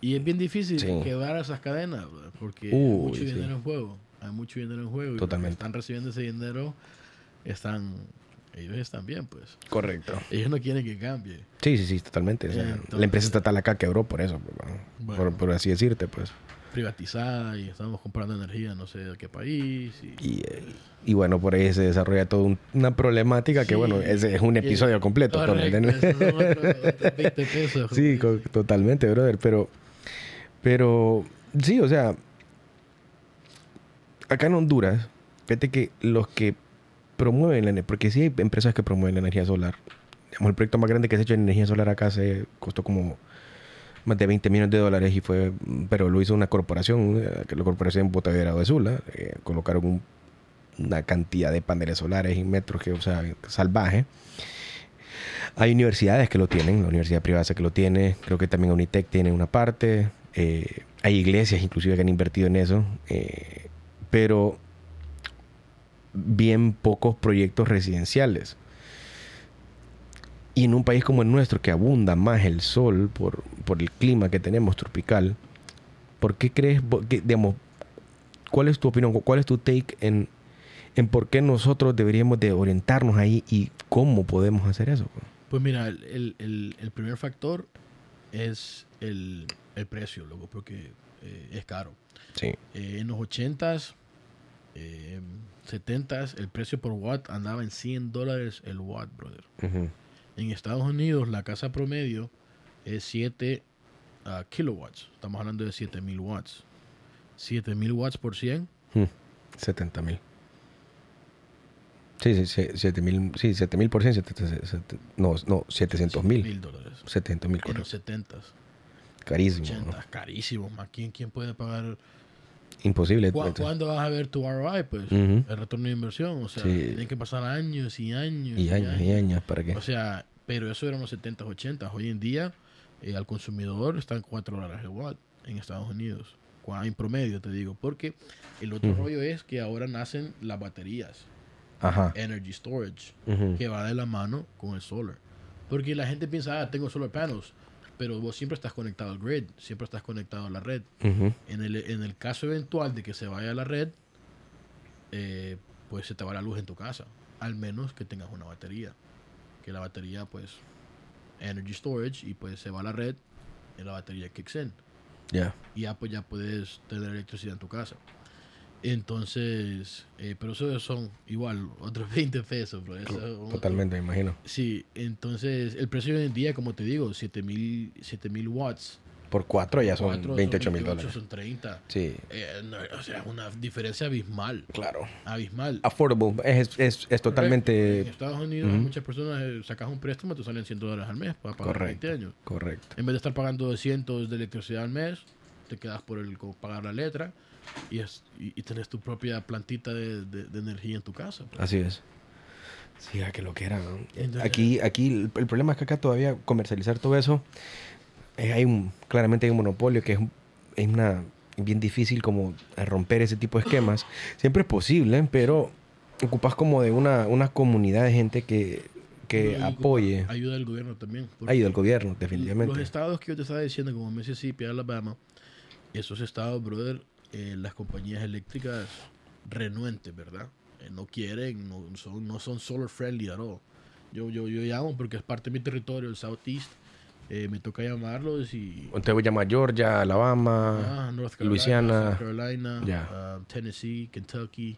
Y es bien difícil Sí. quebrar esas cadenas, porque hay mucho sí. dinero en juego. Hay mucho dinero en juego. Y Totalmente. están recibiendo ese dinero, están, ellos están bien, pues. Correcto. Ellos no quieren que cambie. Sí, sí, sí, totalmente. O sea, Entonces- la empresa estatal acá quebró por eso, bueno, Bueno. por, por así decirte, pues. Privatizada y estamos comprando energía no sé de qué país. Y, Y, eh, y bueno, por ahí se desarrolla toda un- una problemática que, bueno, ese es un episodio completo. todo, ¿me Correcto, entiendes? esos son otros- otros 20 pesos. sí, totalmente, brother. Pero, pero, sí, o sea, acá en Honduras, fíjate que los que promueven la energía, porque sí hay empresas que promueven la energía solar. Digamos, el proyecto más grande que se ha hecho en energía solar acá se costó como más de 20 millones de dólares y fue, pero lo hizo una corporación, eh, que la corporación Botadera de Sula, eh, colocaron un- una cantidad de paneles solares y metros que, o sea, salvaje. Hay universidades que lo tienen, la universidad privada que lo tiene, creo que también Unitec tiene una parte, eh, hay iglesias inclusive que han invertido en eso, pero bien pocos proyectos residenciales. Y en un país como el nuestro, que abunda más el sol por, por el clima que tenemos tropical, ¿por qué crees, que, digamos, cuál es tu opinión, cuál es tu take en, en por qué nosotros deberíamos de orientarnos ahí y cómo podemos hacer eso? Pues mira, el, el- el- el primer factor es el, el precio, loco, porque eh, es caro. Sí. Eh, en los 80s, eh, 70s, el precio por watt andaba en 100 dólares el watt, brother. Ujú. En Estados Unidos, la casa promedio es 7 ah, kilowatts. Estamos hablando de 7000 watts. 7000 watts por 100, 70 mil. Sí, sí, sí, 7 mil, sí, 7 mil por cien, sete- sete- no, no, 700 mil. dólares. 700 mil, En los correcto. 70s, Carísimo. ¿no? 80s, carísimo. ¿Quién, ¿Quién puede pagar? Imposible. ¿Cu- entonces. ¿Cuándo vas a ver tu ROI? Pues Ujú. el retorno de inversión. O sea, Sí. tienen que pasar años y años. Y años y años, ¿para qué? O sea, pero eso eran los 70s, 80s. Hoy en día, eh, al consumidor están 4 dólares el watt en Estados Unidos. En promedio, te digo. Porque el otro Ujú. rollo es que ahora nacen las baterías. Ajá. Energy storage. Ujú. Que va de la mano con el solar. Porque la gente piensa, ah, tengo solar panels. Pero vos siempre estás conectado al grid. Siempre estás conectado a la red. En el, en el caso eventual de que se vaya a la red, eh, pues se te va la luz en tu casa. Al menos que tengas una batería. Que la batería, pues, energy storage, y pues se va a la red, y la batería kicks in. Ya. Y ya, pues, ya puedes tener electricidad en tu casa. Entonces, eh, pero eso son igual, otros 20 pesos, bro. Eso es otro- Totalmente, me imagino. Sí, entonces el precio hoy en día, como te digo, 7000 7000 watts. Por cuatro ya son Cuatro 28 mil 28, dólares. Son 30. Sí, Eh, no, o sea, una diferencia abismal. claro. Abismal. Affordable. Es, es, es En totalmente Estados Unidos, Ujú. muchas personas eh, sacas un préstamo, te salen 100 dólares al mes para pagar Correcto. 20 años. correcto. En vez de estar pagando 200 de electricidad al mes, te quedas por el pagar la letra y, es, y, y tenés tu propia plantita de, de- de energía en tu casa. pues. Así es. Sí, a que lo que era. ¿no? Entonces- Aquí, aquí el, el problema es que acá todavía comercializar todo eso, eh, hay un, claramente hay un monopolio que es, es una bien difícil como romper ese tipo de esquemas. Siempre es posible, pero ocupas como de una, una comunidad de gente que, que Y apoye. Ayuda del gobierno también. Ayuda al gobierno, Los definitivamente. estados que yo te estaba diciendo, como Mississippi, Alabama, esos estados, brother, eh, las compañías eléctricas renuentes, ¿verdad? Eh, no quieren, no son, no son solar friendly at all. Yo, yo, yo llamo porque es parte de mi territorio, el Southeast. eh, me toca llamarlos y... Usted voy a llamar Georgia, Alabama. Ah, North Carolina, Luisiana. South Carolina, Ya. ah, Tennessee, Kentucky.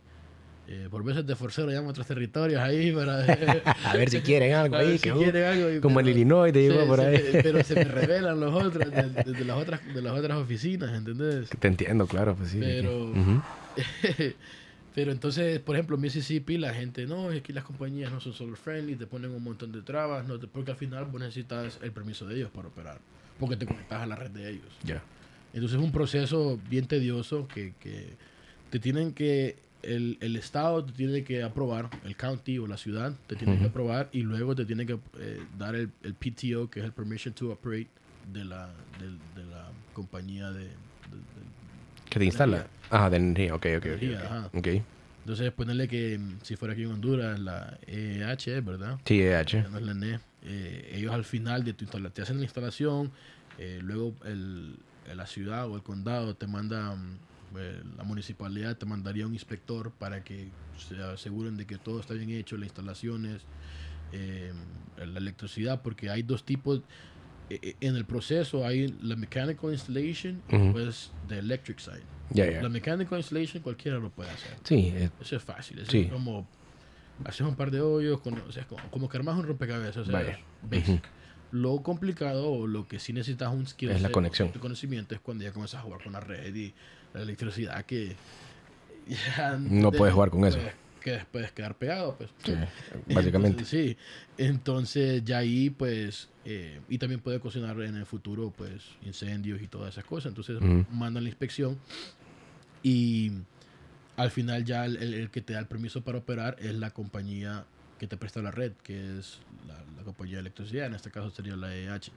Eh, por veces de forcero llamo a otros territorios ahí para... A ver si quieren algo ahí. si uh, quieren algo y- como en pero- Illinois te digo se- por ahí. me- pero se me revelan los otros de, de- de las otras de las otras oficinas, ¿entendés? Te entiendo, claro, pues sí. Pero- pero entonces, por ejemplo, en Mississippi la gente, no, es que las compañías no son solar friendly, te ponen un montón de trabas, no te- porque al final vos necesitas el permiso de ellos para operar, porque te conectas a la red de ellos. Ya. Entonces es un proceso bien tedioso que, que te tienen que, el, el estado te tiene que aprobar, el county o la ciudad te tiene que aprobar y luego te tiene que eh, dar el, el PTO, que es el Permission to Operate de la, del- de, la compañía de... de- de- ¿Qué te instala? Ah, de energía, ok, ok. Energía, ok. ajá. Ok. Entonces ponerle que mm, si fuera aquí en Honduras, la EH, ¿verdad? Sí, EH. no es la NE. Eh, ellos al final de tu instalación, te hacen la instalación, eh, luego el, la ciudad o el condado te manda, mm, eh, la municipalidad te mandaría un inspector para que se aseguren de que todo está bien hecho, las instalaciones, eh, la electricidad, porque hay dos tipos. eh, eh, En el proceso hay la mechanical installation y Ujú. pues the electric side. Ya, ya. La mechanical installation cualquiera lo puede hacer. Sí, Eso es fácil. Eso Sí. es como haces un par de hoyos, con, o sea, como, como que armas un rompecabezas. O sea, Vaya. basic. Lo complicado o lo que sí necesitas un skill Es la conexión. un conocimiento es cuando ya comienzas a jugar con la red y la electricidad que ya No puedes jugar con eso. Que puedes quedar pegado, pues. sí, básicamente. Entonces, sí. Entonces, ya ahí, pues, eh, y también puede cocinar en el futuro, pues, incendios y todas esas cosas. Entonces, Ujú. mandan la inspección y al final ya el, el- el que te da el permiso para operar es la compañía que te presta la red, que es la, la compañía de electricidad. En este caso sería la EH.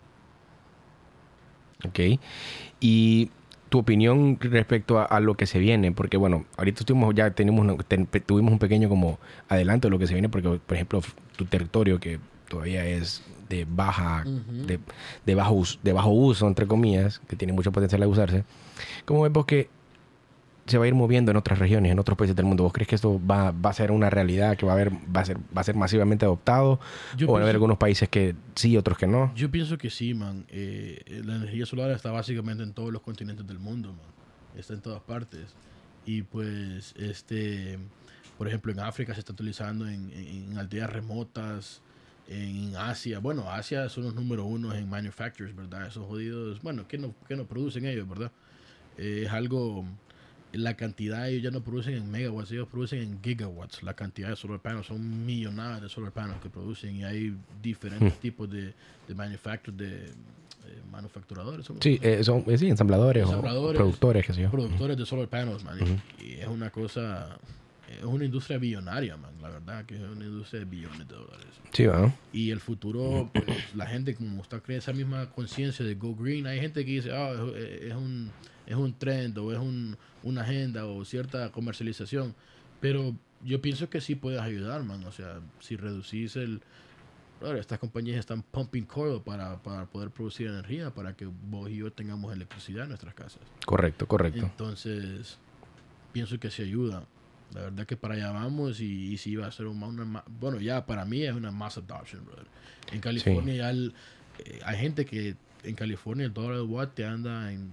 Ok. Y tu opinión respecto a, a lo que se viene, porque bueno, ahorita estuvimos, ya tenemos, una- ten- pe- tuvimos un pequeño como adelanto de lo que se viene, porque por ejemplo, tu territorio que todavía es de baja, de, de bajo uso, de bajo uso, entre comillas, que tiene mucho potencial de usarse, ¿cómo ves vos que se va a ir moviendo en otras regiones, en otros países del mundo? ¿Vos crees que esto va, va a ser una realidad, que va a haber, va a ser, va a ser masivamente adoptado? Yo ¿O van a haber algunos países que sí, otros que no? Yo pienso que sí, man. Eh, la energía solar está básicamente en todos los continentes del mundo, man. Está en todas partes. Y pues, este, por ejemplo, en África se está utilizando en, en- en aldeas remotas, en Asia. Bueno, Asia son los número uno en manufacturers, ¿verdad? Esos jodidos, bueno, que no, que no producen ellos, ¿verdad? Eh, es algo, la cantidad, ellos ya no producen en megawatts, ellos producen en gigawatts. La cantidad de solar panels son millonadas de solar panels que producen y hay diferentes tipos de, de manufacturers, de eh, manufacturadores. ¿cómo se Sí, eh, son eh, sí, ensambladores, o productores, yo. productores de solar panels, man. y- Y es una cosa, es una industria billonaria, man. La verdad que es una industria de billones de dólares. Sí, ¿verdad? Y el futuro, pues, la gente como está creando esa misma conciencia de go green, hay gente que dice, ah, es, es un, es un trend o es un, una agenda o cierta comercialización. Pero yo pienso que sí puedes ayudar, man. O sea, si reducís el... Brother, estas compañías están pumping coil para, para poder producir energía, para que vos y yo tengamos electricidad en nuestras casas. Correcto, correcto. Entonces, pienso que se ayuda. La verdad que para allá vamos y, y sí va a ser una, ma- bueno, ya para mí es una mass adoption, brother. En California ya el- eh, hay gente que en California el dólar del watt te anda en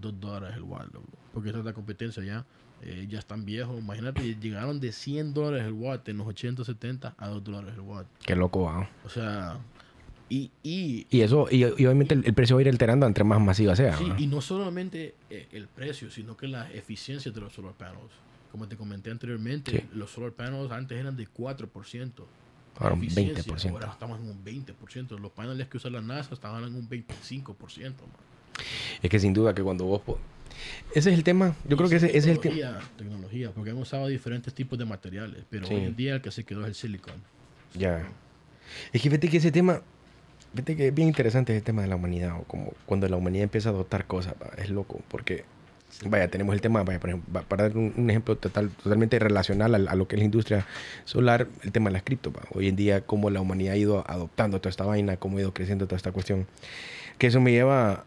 2 dólares el watt, loco, porque esa es la competencia ya. eh, ya están viejos. Imagínate, llegaron de 100 dólares el watt en los 80, 70 a 2 dólares el watt. Qué loco, wow. O sea, y, y, Y eso, y, y obviamente el, el precio va a ir alterando entre más masiva sea. sí, ¿no? y no solamente eh, el precio, sino que la eficiencia de los solar panels. Como te comenté anteriormente, Sí. los solar panels antes eran de 4%. Ahora un eficiencia, 20%. Ahora estamos en un 20%. Los paneles que usa la NASA estaban en un 25%. man. Es que sin duda que cuando vos... Ese es el tema. Yo creo que ese, es el tema. tecnología, porque hemos usado diferentes tipos de materiales, pero Sí. hoy en día el que se quedó es el silicon. Ya. Es que fíjate que ese tema... Fíjate que es bien interesante ese tema de la humanidad. O como cuando la humanidad empieza a adoptar cosas. Es loco. Porque... Vaya, tenemos el tema, vaya, por ejemplo, para dar un, un ejemplo total, totalmente relacional a, a lo que es la industria solar, el tema de las cripto. va. Hoy en día, cómo la humanidad ha ido adoptando toda esta vaina, cómo ha ido creciendo toda esta cuestión. Que eso me lleva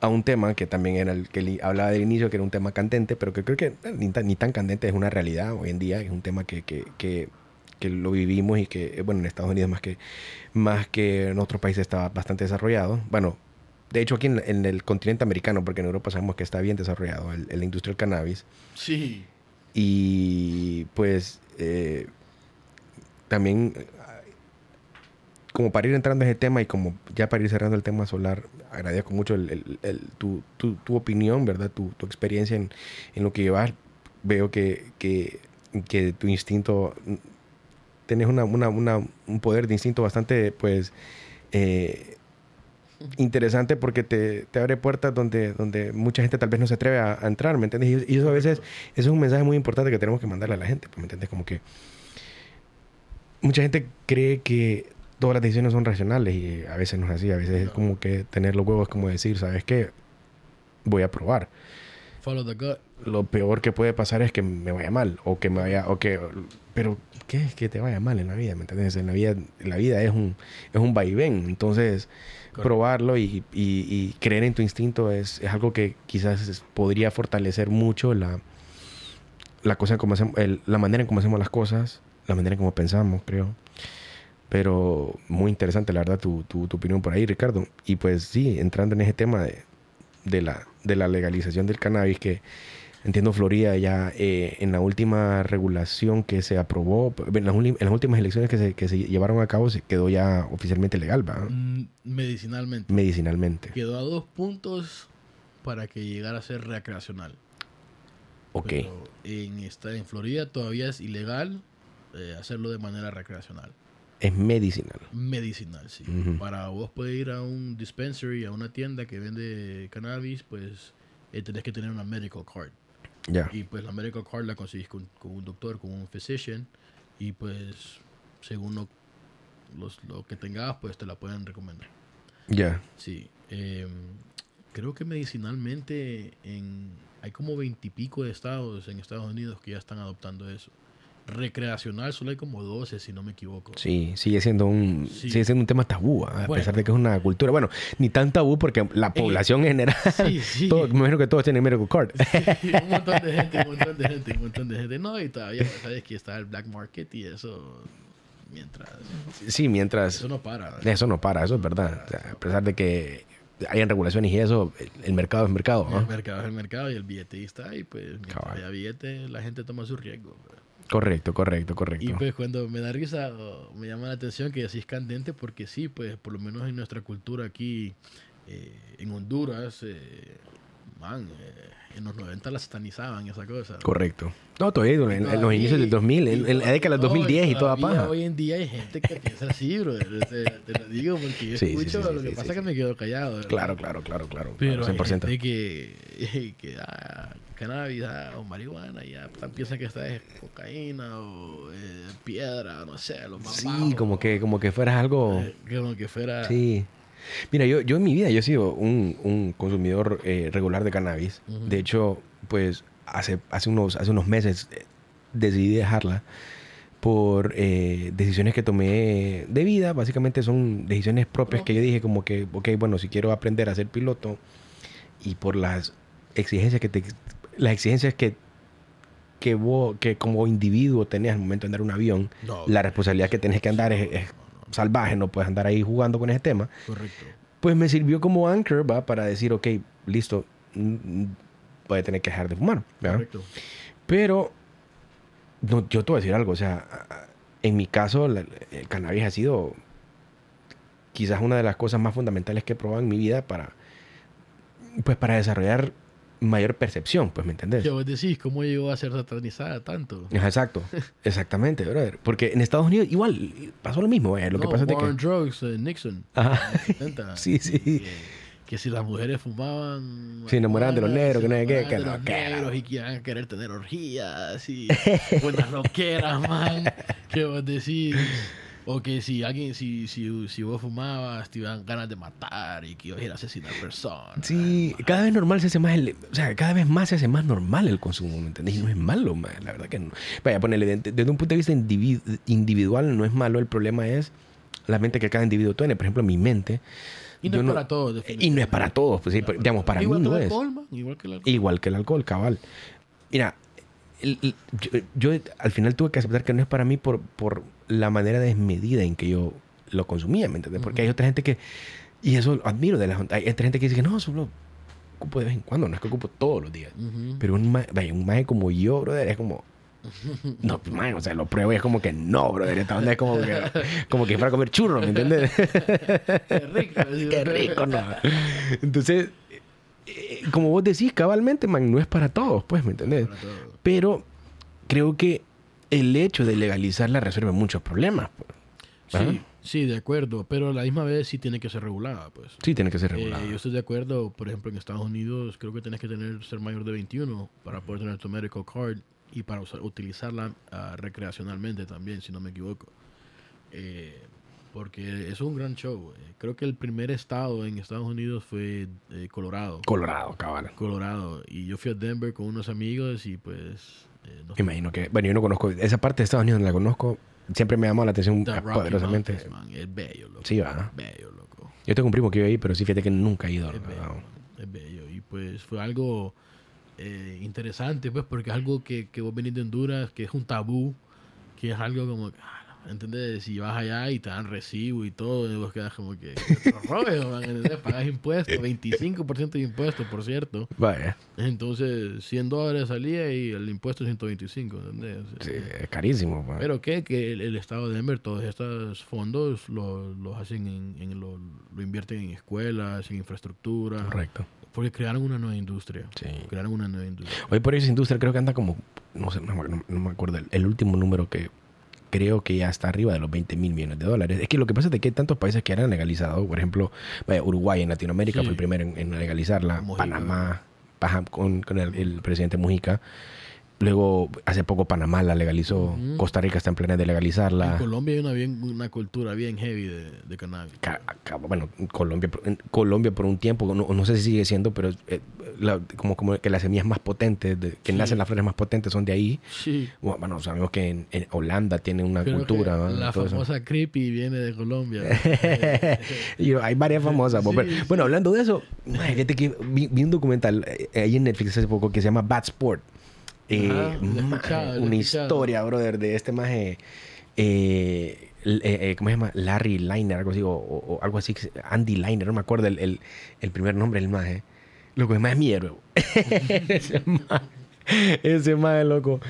a un tema que también era el que hablaba del inicio, que era un tema candente, pero que creo que eh, ni tan, ni tan candente, es una realidad hoy en día, es un tema que, que, que, que lo vivimos y que, eh, bueno, en Estados Unidos más que, más que en otros países está bastante desarrollado. Bueno, de hecho aquí en, en el continente americano, porque en Europa sabemos que está bien desarrollado el, el industria del cannabis, Sí, y pues eh, también, como para ir entrando en ese tema y como ya para ir cerrando el tema solar, agradezco mucho el- el- el- tu, tu- tu opinión, ¿verdad? Tu, tu experiencia en, en lo que llevas. Veo que, que, que tu instinto, mm, tenés una, una, una- un poder de instinto bastante, pues, eh, interesante porque te, te abre puertas donde, donde mucha gente tal vez no se atreve a, a entrar, ¿me entiendes? Y, y eso a veces eso es un mensaje muy importante que tenemos que mandarle a la gente, pues, ¿me entiendes? Como que mucha gente cree que todas las decisiones son racionales y a veces no es así, a veces es como que tener los huevos como decir, ¿sabes qué? Voy a probar. follow the gut. Lo peor que puede pasar es que me vaya mal o que me vaya o que pero qué es que te vaya mal en la vida, ¿me entiendes? En la vida la vida es un es un vaivén, entonces Correcto. probarlo y, creer en tu instinto es, es algo que quizás podría fortalecer mucho la, la, cosa en cómo hacemos, el- la manera en cómo hacemos las cosas, la manera en cómo pensamos, creo. Pero muy interesante, la verdad, tu, tu, tu opinión por ahí, Ricardo. Y pues sí, entrando en ese tema de, de, la, de la legalización del cannabis, que entiendo Florida ya eh, en la última regulación que se aprobó, en las, uli- en las últimas elecciones que se, que se llevaron a cabo, se quedó ya oficialmente legal, ¿va? Mm, medicinalmente. medicinalmente. Quedó a dos puntos para que llegara a ser recreacional. Ok. Pero en, esta, en Florida todavía es ilegal eh, hacerlo de manera recreacional. Es medicinal. Medicinal, sí. Para vos poder ir a un dispensary, a una tienda que vende cannabis, pues eh, tenés que tener una medical card. Y pues la medical card la conseguís con, con un doctor, con un physician. Y pues según lo, los- lo que tengas, pues te la pueden recomendar. Ya. Sí. em, creo que medicinalmente en, hay como veintipico de estados en Estados Unidos que ya están adoptando eso. Recreacional solo hay como 12, si no me equivoco. Sí, sigue siendo un, Sí. sigue siendo un tema tabú, ¿ah? a Bueno. pesar de que es una cultura. Bueno, ni tan tabú porque la población en general, Sí, sí. todo- me imagino que todos tienen medical card. Sí, un montón de gente, un montón de gente, un montón de gente. No, y todavía sabes que está el black market y eso, mientras... sí, mientras Eso no para. eso no para, eso es verdad. O sea, a pesar de que hayan regulaciones y eso, el, el mercado es mercado. ¿no? El mercado es el mercado y el billete está y pues mientras haya billete la gente toma su riesgo. Correcto, correcto, correcto. Y pues cuando me da risa, me llama la atención que así es candente, porque sí, pues por lo menos en nuestra cultura aquí, eh, en Honduras, eh, man, eh, en los 90 la satanizaban esa cosa. Correcto. No, todavía en, en los Todavía- inicios del 2000, en, en la década del no, 2010 y toda todavía paja. Hoy en día hay gente que piensa así, bro. Te, te lo digo porque yo Sí, escucho, sí, sí, lo que pasa es que me quedo callado. ¿verdad? Claro, claro, claro, claro. Pero claro, hay 100%. gente que, que ah, cannabis ah, o marihuana ya piensa que esta es cocaína o eh, piedra, no sé, lo más Sí, bajo. como que, como que fueras algo... Eh, como que fuera... Sí. Mira, yo, yo en mi vida yo he sido un, un consumidor eh, regular de cannabis. De hecho, pues hace, hace, unos, hace unos meses eh, decidí dejarla por eh, decisiones que tomé de vida. Básicamente son decisiones propias que yo dije como que, ok, bueno, si quiero aprender a ser piloto y por las exigencias que te... Las exigencias que, que, vos, que como individuo tenés al momento de andar un avión, No, la responsabilidad que tenés que andar es, es salvaje, no puedes andar ahí jugando con ese tema. correcto. Pues me sirvió como anchor, ¿va? Para decir, ok, listo, mm, voy a tener que dejar de fumar. Correcto. Pero, no, yo te voy a decir algo, o sea, en mi caso, la- el cannabis ha sido quizás una de las cosas más fundamentales que he probado en mi vida para, pues, para desarrollar mayor percepción, pues, ¿me entendés? ¿Qué vos decís? ¿Cómo llegó a ser satanizada tanto? Exacto, exactamente, brother. Porque en Estados Unidos igual pasó lo mismo, eh, Lo que pasa es que... Drugs, eh, Nixon. Ajá. en los 70, Sí, sí. Que, que si las mujeres fumaban... Se enamoraban de los negros, que no sé qué, que no, los que negros y que iban a querer tener orgías y buenas loqueras, man. ¿Qué vos decís? O que si alguien, si, si, si vos fumabas, te iban ganas de matar y que ibas a ir a asesinar personas. Sí, cada vez normal se hace más, el- o sea, cada vez más se hace más normal el consumo, ¿me entendés? Y no es malo, man, la verdad que no. Vaya, ponerle, desde, desde un punto de vista individu- individual no es malo, el problema es la mente que cada individuo tiene. Por ejemplo, mi mente. Y no es para todos, Y no es para todos, pues sí, digamos, para Igual mí que no el es. alcohol, man, Igual que el alcohol. Igual que el alcohol, cabal. Mira, el- el- yo, yo al final tuve que aceptar que no es para mí por, por la manera desmedida en que yo lo consumía, ¿me entiendes? Porque hay otra gente que, y eso lo admiro de la gente, hay otra gente que dice que no, solo ocupo de vez en cuando, no es que ocupo todos los días. Ujú. Pero un vaya, un maje como yo, brother, es como... No, pues, maje, o sea, lo pruebo y es como que no, brother. Esta onda es como que, como que fuera a comer churros, ¿me entiendes? Qué rico. Qué rico, ¿no? Entonces, eh, como vos decís cabalmente, man, no es para todos, pues, ¿me entendés? Para todos. Pero creo que el hecho de legalizarla resuelve muchos problemas. pues. Sí, Ajá. sí, de acuerdo. Pero a la misma vez sí tiene que ser regulada, pues. Sí, tiene que ser Eh, regulado. yo estoy de acuerdo, por ejemplo, en Estados Unidos creo que tienes que tener ser mayor de 21 para poder tener tu medical card y para usar- utilizarla ah, recreacionalmente también, si no me equivoco. Eh, porque es un gran show. eh. Creo que el primer estado en Estados Unidos fue eh, Colorado. Colorado, cabal. Colorado. Y yo fui a Denver con unos amigos y pues... Imagino que, bueno, yo no conozco, esa parte de Estados Unidos no la conozco. Siempre me llamó la atención The Rocky poderosamente. Man, es bello, loco. Sí, va. Bello, loco. Yo tengo un primo que vive ahí, pero sí, fíjate que nunca he ido. Es bello, es bello. Y pues fue algo eh, interesante, pues, porque es algo que, que vos venís de Honduras, que es un tabú, que es algo como, ah, ¿entendés? Si vas allá y te dan recibo y todo, y vos quedas como que, ¿qué otro rollo, man? ¿entendés? Pagas impuestos, 25% de impuestos, por cierto. Vaya, Entonces, 100 dólares salía y el impuesto es 125, ¿entendés? sí, es carísimo. man. Pero ¿qué? Que el, el estado de Denver, todos estos fondos lo- los hacen en, en lo, lo invierten en escuelas, en infraestructura. Correcto. Porque crearon una nueva industria. Sí. Crearon una nueva industria. Hoy por hoy esa industria creo que anda como, no sé, no, me- no- no me acuerdo, el, el último número que creo que ya está arriba de los 20 mil millones de dólares. Es que lo que pasa es que hay tantos países que han legalizado, por ejemplo, vaya, Uruguay en Latinoamérica Sí. fue el primero en, en legalizarla, Mujica. Panamá, con, con el, el presidente Mujica. Luego, hace poco Panamá la legalizó. Costa Rica está en plena de En legalizarla. Colombia hay una, bien, una cultura bien heavy de, de cannabis. Ca- ca- bueno, en Colombia, en Colombia por un tiempo, no, no sé si sigue siendo, pero eh, la- como, como que las semillas más potentes, de- que Sí. nacen las flores más potentes son de ahí. Sí. Bueno, sabemos que en, en Holanda tiene una Creo cultura. ¿no? la Todo eso. famosa creepy viene de Colombia. Hay varias famosas. Sí, pero- sí. Bueno, hablando de eso, ay, fíjate que vi, vi un documental eh, ahí en Netflix hace poco que se llama Bad Sport. Eh, una historia, brother, de este más. Eh, eh, eh, ¿Cómo se llama? Larry Liner, algo así, o, o- algo así. Andy Liner, no me acuerdo el, el, el primer nombre del maje. Loco, es más es mi héroe. ese maje, ese maje, loco,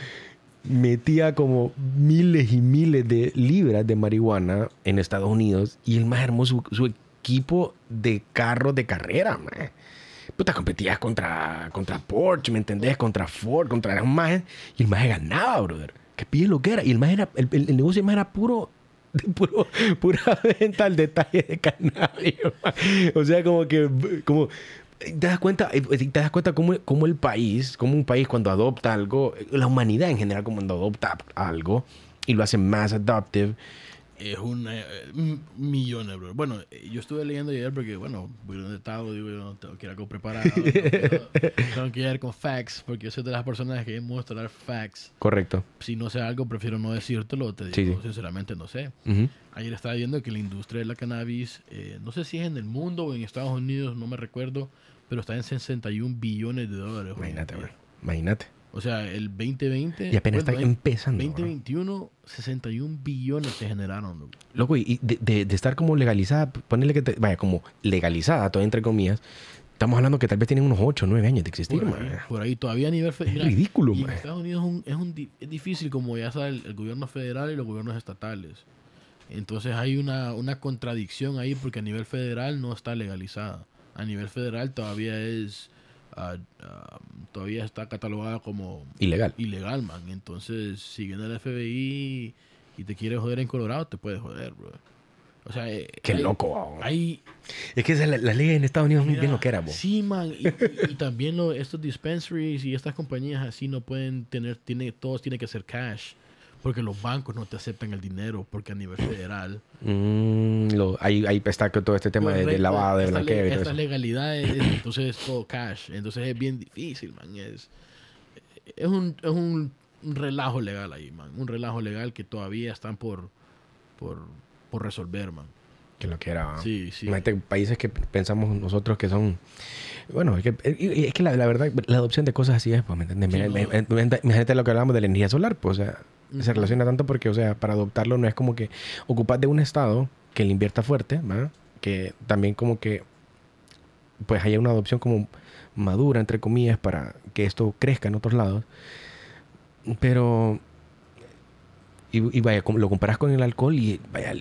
metía como miles y miles de libras de marihuana en Estados Unidos y el más hermoso, su, su equipo de carros de carrera, maje. Puta, competías contra, contra Porsche, ¿me entendés? Contra Ford, contra un maje. Y el maje ganaba, brother. Qué pide lo que era. Y el maje era, el, el- negocio maje era puro, puro, pura venta al detalle de cannabis. O sea, como que, como, te das cuenta, eh, te das cuenta cómo, cómo el país, como un país cuando adopta algo, la humanidad en general cuando adopta algo y lo hace más adoptive, es una eh, m- millones, bro. Bueno, eh, yo estuve leyendo ayer porque, bueno, voy donde estado, digo, yo no tengo que ir algo preparado. no tengo que ir con facts, porque yo soy de las personas que muestran dar facts. correcto. Si no sé algo, prefiero no decírtelo, te digo, Sí, sí. sinceramente no sé. Ayer estaba viendo que la industria de la cannabis, eh, no sé si es en el mundo o en Estados Unidos, no me recuerdo, pero está en 61 billones de dólares. Imagínate, bro. Imagínate. O sea, el 2020... Y apenas bueno, está empezando. bro. 2021, 61 billones se generaron. loco. Loco, y de, de- de estar como legalizada, ponerle que te, vaya, como legalizada, todo entre comillas, Estamos hablando que tal vez tienen unos 8 o 9 años de existir, Por ahí, man. por ahí todavía a nivel Es federal. ridículo, Y en man. Estados Unidos es, un- es, un es difícil, como ya sabe, el, el gobierno federal y los gobiernos estatales. Entonces hay una, una contradicción ahí porque a nivel federal no está legalizada. A nivel federal todavía es ah, ah, todavía está catalogada como Ilegal. ilegal, man. Entonces, si viene el FBI y te quiere joder en Colorado, te puede joder, bro. O sea, eh, Qué hay- loco, weón. Hay, Es que esa- la- las leyes en Estados Unidos Mira, bien lo que era, bo. Sí, man. Y, y- y también lo- estos dispensaries y estas compañías así no pueden tener, tiene, todos tienen que ser cash. Porque los bancos no te aceptan el dinero, porque a nivel federal. Mm, lo- ahí, ahí está todo este tema de, de Correcto, lavado, de blanqueo Estas legalidades, entonces es todo cash. Entonces es bien difícil, man. Es, es, un, es un, un relajo legal ahí, man. Un relajo legal que todavía están por, por, por resolver, man. Que lo que era. ¿va? Sí, sí. Imagínate, países que pensamos nosotros que son. Bueno, es que, es que la, la verdad, la adopción de cosas así es, pues, ¿me entiendes? Sí, no. Imagínate lo que hablamos de la energía solar, pues, o sea, se relaciona tanto porque, o sea, para adoptarlo no es como que ocupar de un estado que le invierta fuerte, ¿va? Que también como que, pues, haya una adopción como madura, entre comillas, para que esto crezca en otros lados. Pero, y, y vaya, como lo comparas con el alcohol y vaya,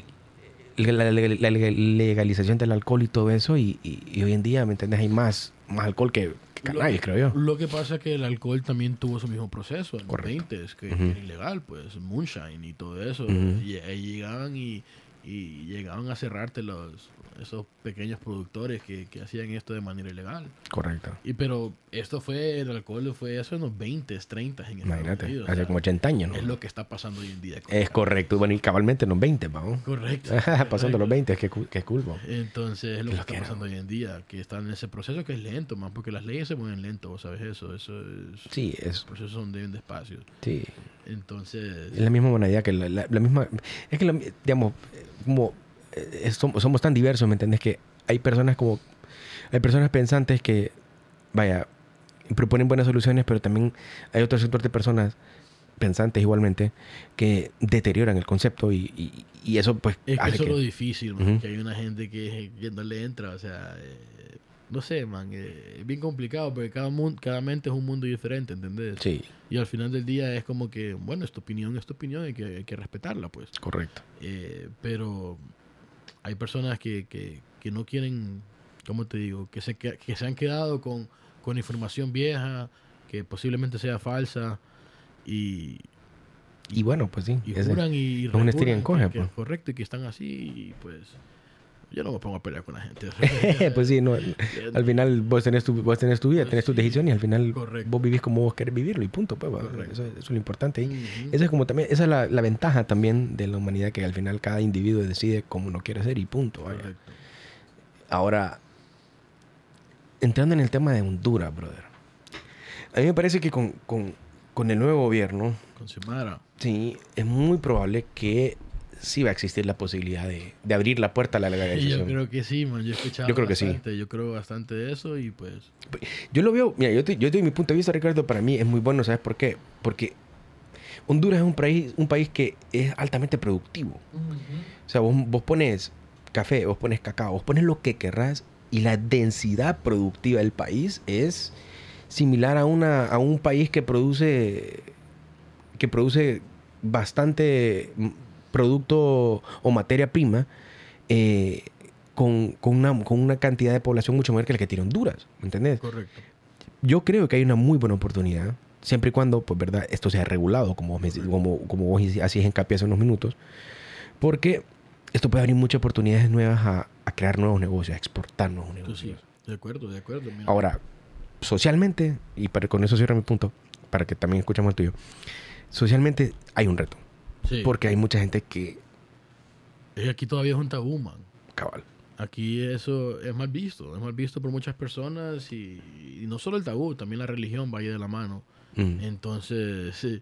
la, la- la- la legalización del alcohol y todo eso, y, y- y hoy en día, ¿me entiendes? Hay más, más alcohol que, creo yo. Lo que pasa es que el alcohol también tuvo su mismo proceso en Correcto. los 20 que Ujú. era ilegal, pues, moonshine y todo eso. Ujú. Y ahí llegaban y, y llegaban a cerrarte los esos pequeños productores que, que hacían esto de manera ilegal. Correcto. Y pero esto fue, el alcohol fue eso en los 20, 30 en Estados Imagínate, Unidos, o hace sea, como 80 años, ¿no? Es lo que está pasando hoy en día. Es correcto. Bueno, y cabalmente en los 20, vamos. Correcto. Pasando los correcto. 20, es que, que es cool, vamos. Entonces es lo que está pasando hoy en día, que están en ese proceso que es lento, más porque las leyes se mueven lento, ¿vos ¿sabes eso? Eso es... Sí, es, Los procesos son bien despacios. sí. Entonces, Es la misma moneda que la, la- la misma. Es que, la- digamos, como es- somos, tan diversos, ¿me entiendes? Que hay personas como. Hay personas pensantes que, vaya, proponen buenas soluciones, pero también hay otro sector de personas pensantes igualmente que deterioran el concepto y, y- y eso, pues, es que eso es que- lo difícil, man, que hay una gente que, que no le entra, o sea, eh, no sé, man, eh, es bien complicado porque cada, mundo, cada mente es un mundo diferente, ¿entendés? Sí, Y al final del día es como que, bueno, es tu opinión, es tu opinión, hay que, hay que respetarla, pues. correcto. Eh, pero hay personas que, que, que no quieren, ¿cómo te digo? Que se, que, que se han quedado con, con información vieja, que posiblemente sea falsa y, Y bueno, pues sí. y juran y estira y rejuran encoge, que- que pues. es correcto y que están así y pues yo no me pongo a pelear con la gente. pues sí, no, al final vos tenés tu, vos tenés tu vida, Pues tenés tus decisiones y al final correcto. vos vivís como vos querés vivirlo y punto. Pues, eso, eso es lo importante. Ujú. Esa es como también, esa es la, la ventaja también de la humanidad que al final cada individuo decide cómo lo quiere hacer y punto. vaya. Ahora, entrando en el tema de Honduras, brother. A mí me parece que con, con- con el nuevo gobierno, Con Xiomara. sí, es muy probable que sí va a existir la posibilidad de, de abrir la puerta a la legalización. yo creo que sí, man. Yo he escuchado Yo creo que sí. bastante. Yo creo bastante de eso y pues... Yo lo veo, mira, yo te, yo te doy mi punto de vista, Ricardo, para mí es muy bueno, ¿sabes por qué? Porque Honduras es un país, un país que es altamente productivo. O sea, vos, vos pones café, vos pones cacao, vos pones lo que querrás y la densidad productiva del país es similar a, una, a un país que produce, que produce bastante producto o materia prima eh, con, con una, con una cantidad de población mucho mayor que la que tiene Honduras, ¿me entendés? Correcto. Yo creo que hay una muy buena oportunidad, siempre y cuando, pues, verdad, esto sea regulado, como vos, me- como, como vos hacías hincapié hace unos minutos, porque esto puede abrir muchas oportunidades nuevas a, a crear nuevos negocios, a exportar nuevos Tú negocios. sí. De acuerdo, de acuerdo. mira. Ahora, socialmente, y para, con eso cierro mi punto, para que también escuchemos el tuyo, socialmente hay un reto, Sí. porque hay mucha gente que, que aquí todavía es un tabú, man. cabal, Aquí eso es mal visto, es mal visto por muchas personas y, y no solo el tabú, también la religión va ahí de la mano. mm, Entonces, sí,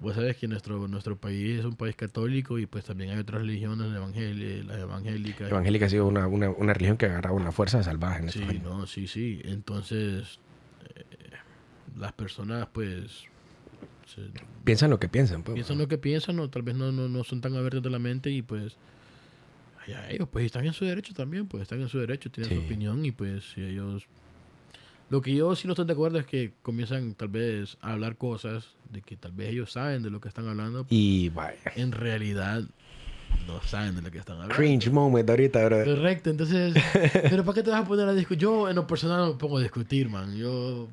vos sabes que nuestro, nuestro país es un país católico y pues también hay otras religiones, evangel- las evangélicas. evangélica ha sido una, una, una religión que ha agarrado una fuerza salvaje en Sí, estos años. no, sí, sí. Entonces, eh, las personas pues Piensan lo que piensan. Pues, piensan lo que piensan o tal vez no, no, no son tan abiertos de la mente y pues allá ellos pues están en su derecho también, pues están en su derecho, tienen su Sí. opinión y pues si ellos Lo que yo sí no estoy de acuerdo es que comienzan tal vez a hablar cosas de que tal vez ellos saben de lo que están hablando. Y vaya. En realidad no saben de lo que están hablando. Cringe moment ahorita, bro. Correcto, entonces, pero ¿para qué te vas a poner a discutir? Yo en lo personal no me pongo a discutir, man. Yo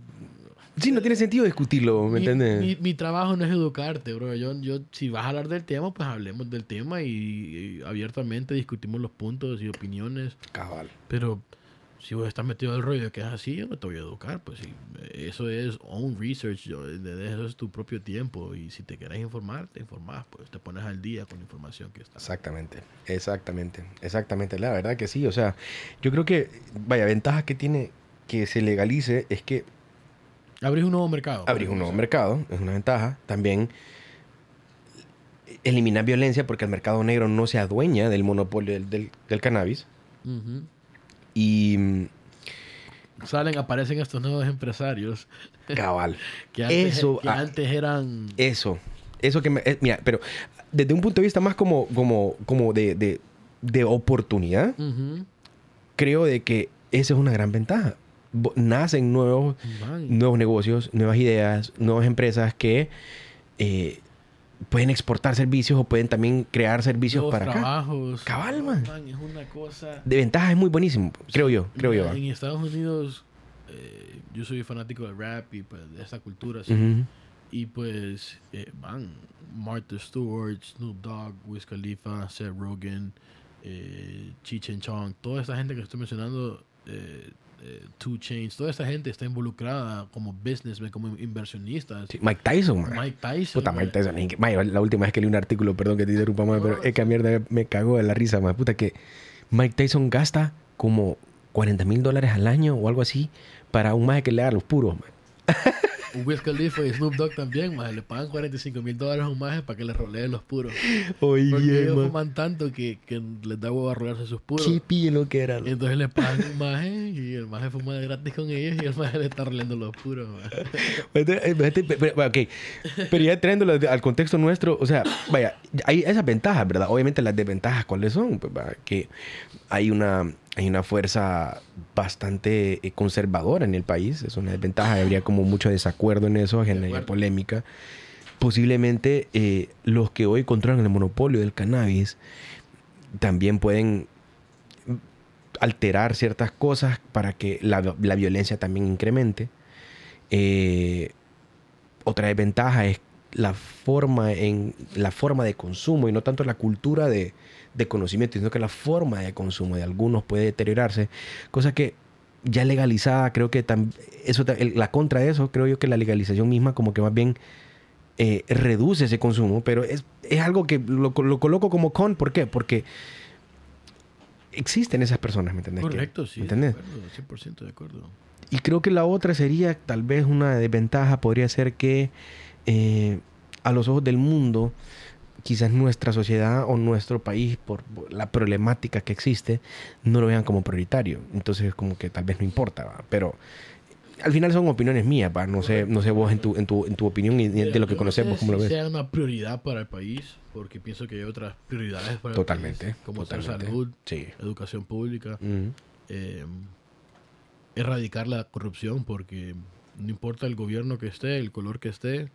Sí, no tiene sentido discutirlo, ¿me mi, entiendes? Mi, mi trabajo no es educarte, bro. Yo, yo, si vas a hablar del tema, pues hablemos del tema y, y abiertamente discutimos los puntos y opiniones. Cabal. Pero si vos estás metido al rollo que es así, yo no te voy a educar. Pues sí, eso es own research, yo, eso es tu propio tiempo. Y si te quieres informar, te informás, pues te pones al día con la información que está. Exactamente, exactamente, exactamente. La verdad que sí, o sea, yo creo que, vaya, ventaja que tiene que se legalice es que Abrís un nuevo mercado. Abrís un nuevo mercado, es una ventaja. También eliminar violencia porque el mercado negro no se adueña del monopolio del, del, del cannabis. Uh -huh. Y salen, aparecen estos nuevos empresarios. Cabal. que antes, eso, que antes eran. Eso. Eso que me. Eh, mira, pero desde un punto de vista más como, como, como de, de, de oportunidad, Uh -huh. creo de que esa es una gran ventaja. Nacen nuevos, Man. nuevos negocios, nuevas ideas, nuevas empresas que eh, pueden exportar servicios o pueden también crear servicios Nuevos para acá. trabajos. Cabal, man. Es una cosa. De ventaja es muy buenísimo, creo yo, creo yo. En Estados Unidos, eh, yo soy fanático del rap y pues, de esta cultura. ¿sí? Y pues, eh, man, Martha Stewart, Snoop Dogg, Wiz Khalifa, Seth Rogen, eh, Cheech and Chong, toda esta gente que estoy mencionando, eh, Two Chains, toda esta gente está involucrada como businessmen, como inversionistas. Sí, Mike Tyson, man. Mike Tyson. Puta, Mike man. Tyson. es que- mae, la última vez que leí un artículo, perdón que te interrumpa, mae, pero No, es que a mierda me cagó de la risa, más Puta, que Mike Tyson gasta como 40 mil dólares al año o algo así para un maje que le haga los puros, mae. Wiz Khalifa y Snoop Dogg también, man, le pagan 45 mil dólares a un maje para que le roleen los puros. Porque Oye, ellos man. fuman tanto que, que les da huevo a rolarse sus puros. Qué pillo que era. Entonces le pagan un maje y el maje fuma de gratis con ellos y el maje le está roleando los puros. Entonces, eh, pero ya trayéndolo al contexto nuestro, o sea, vaya, hay esas ventajas, ¿verdad? Obviamente las desventajas, ¿cuáles son? Pues, que hay una, hay una fuerza bastante eh, conservadora en el país, es una desventaja, habría como mucho desacuerdo en eso, generaría polémica. Posiblemente eh, los que hoy controlan el monopolio del cannabis también pueden alterar ciertas cosas para que la, la violencia también incremente. Eh, otra desventaja es la forma en la forma de consumo y no tanto la cultura de, de conocimiento, sino que la forma de consumo de algunos puede deteriorarse, cosa que ya legalizada creo que eso la contra de eso creo yo que la legalización misma como que más bien eh, reduce ese consumo, pero es, es algo que lo, lo coloco como con, ¿por qué? Porque existen esas personas, ¿me entendés? Correcto, sí. ¿Me De entendés? acuerdo, 100% de acuerdo. Y creo que la otra sería, tal vez una desventaja, podría ser que eh, a los ojos del mundo, quizás nuestra sociedad o nuestro país, por la problemática que existe, no lo vean como prioritario. Entonces, como que tal vez no importa, ¿va? pero al final son opiniones mías, ¿va? No sé, no sé vos en tu, en tu, en tu opinión y de lo que conocemos, cómo lo ves. sea una prioridad para el país, porque pienso que hay otras prioridades para Totalmente. el país, como totalmente. salud, Sí. educación pública, eh, erradicar la corrupción, porque no importa el gobierno que esté, el color que esté,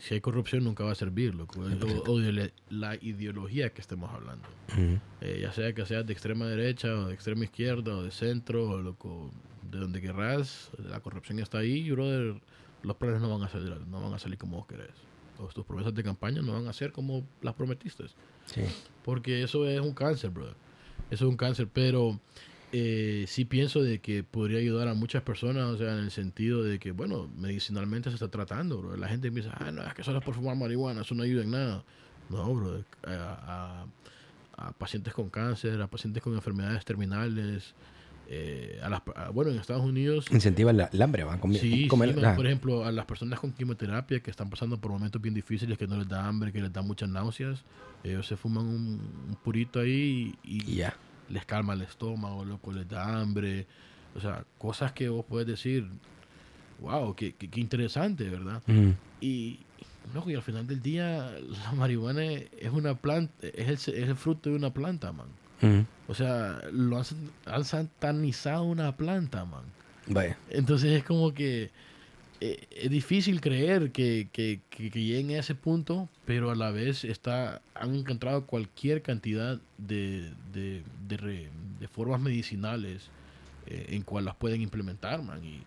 si hay corrupción nunca va a servir, loco. O, o de la- ideología que estemos hablando. Ujú. Eh, ya sea que seas de extrema derecha o de extrema izquierda o de centro o loco, de donde querrás, la corrupción está ahí, brother. Los planes no van a salir, no van a salir como vos querés. O tus promesas de campaña no van a ser como las prometiste. Sí. Porque eso es un cáncer, brother. Eso es un cáncer, pero eh, sí pienso de que podría ayudar a muchas personas, o sea, en el sentido de que, bueno, medicinalmente se está tratando, bro. La gente piensa, ah, no, es que solo es por fumar marihuana, eso no ayuda en nada. No, bro. A, a- a pacientes con cáncer, a pacientes con enfermedades terminales, eh, a las, a- bueno, en Estados Unidos... Incentiva la- el hambre, ¿va? Comi- Sí, comer- sí, por ejemplo, a las personas con quimioterapia que están pasando por momentos bien difíciles, que no les da hambre, que les da muchas náuseas, ellos se fuman un, un purito ahí y, Y ya. Les calma el estómago, loco, les da hambre. O sea, cosas que vos puedes decir, wow, qué, qué, qué interesante, ¿verdad? Ujú. Y, loco, y al final del día, la marihuana es una planta, es el, es el fruto de una planta, man. Ujú. O sea, lo han, han satanizado una planta, man. Vaya. Entonces es como que eh, es difícil creer que, que, que, que lleguen a ese punto, pero a la vez está, han encontrado cualquier cantidad de, de, de, re- de formas medicinales eh, en cual las pueden implementar, man. Y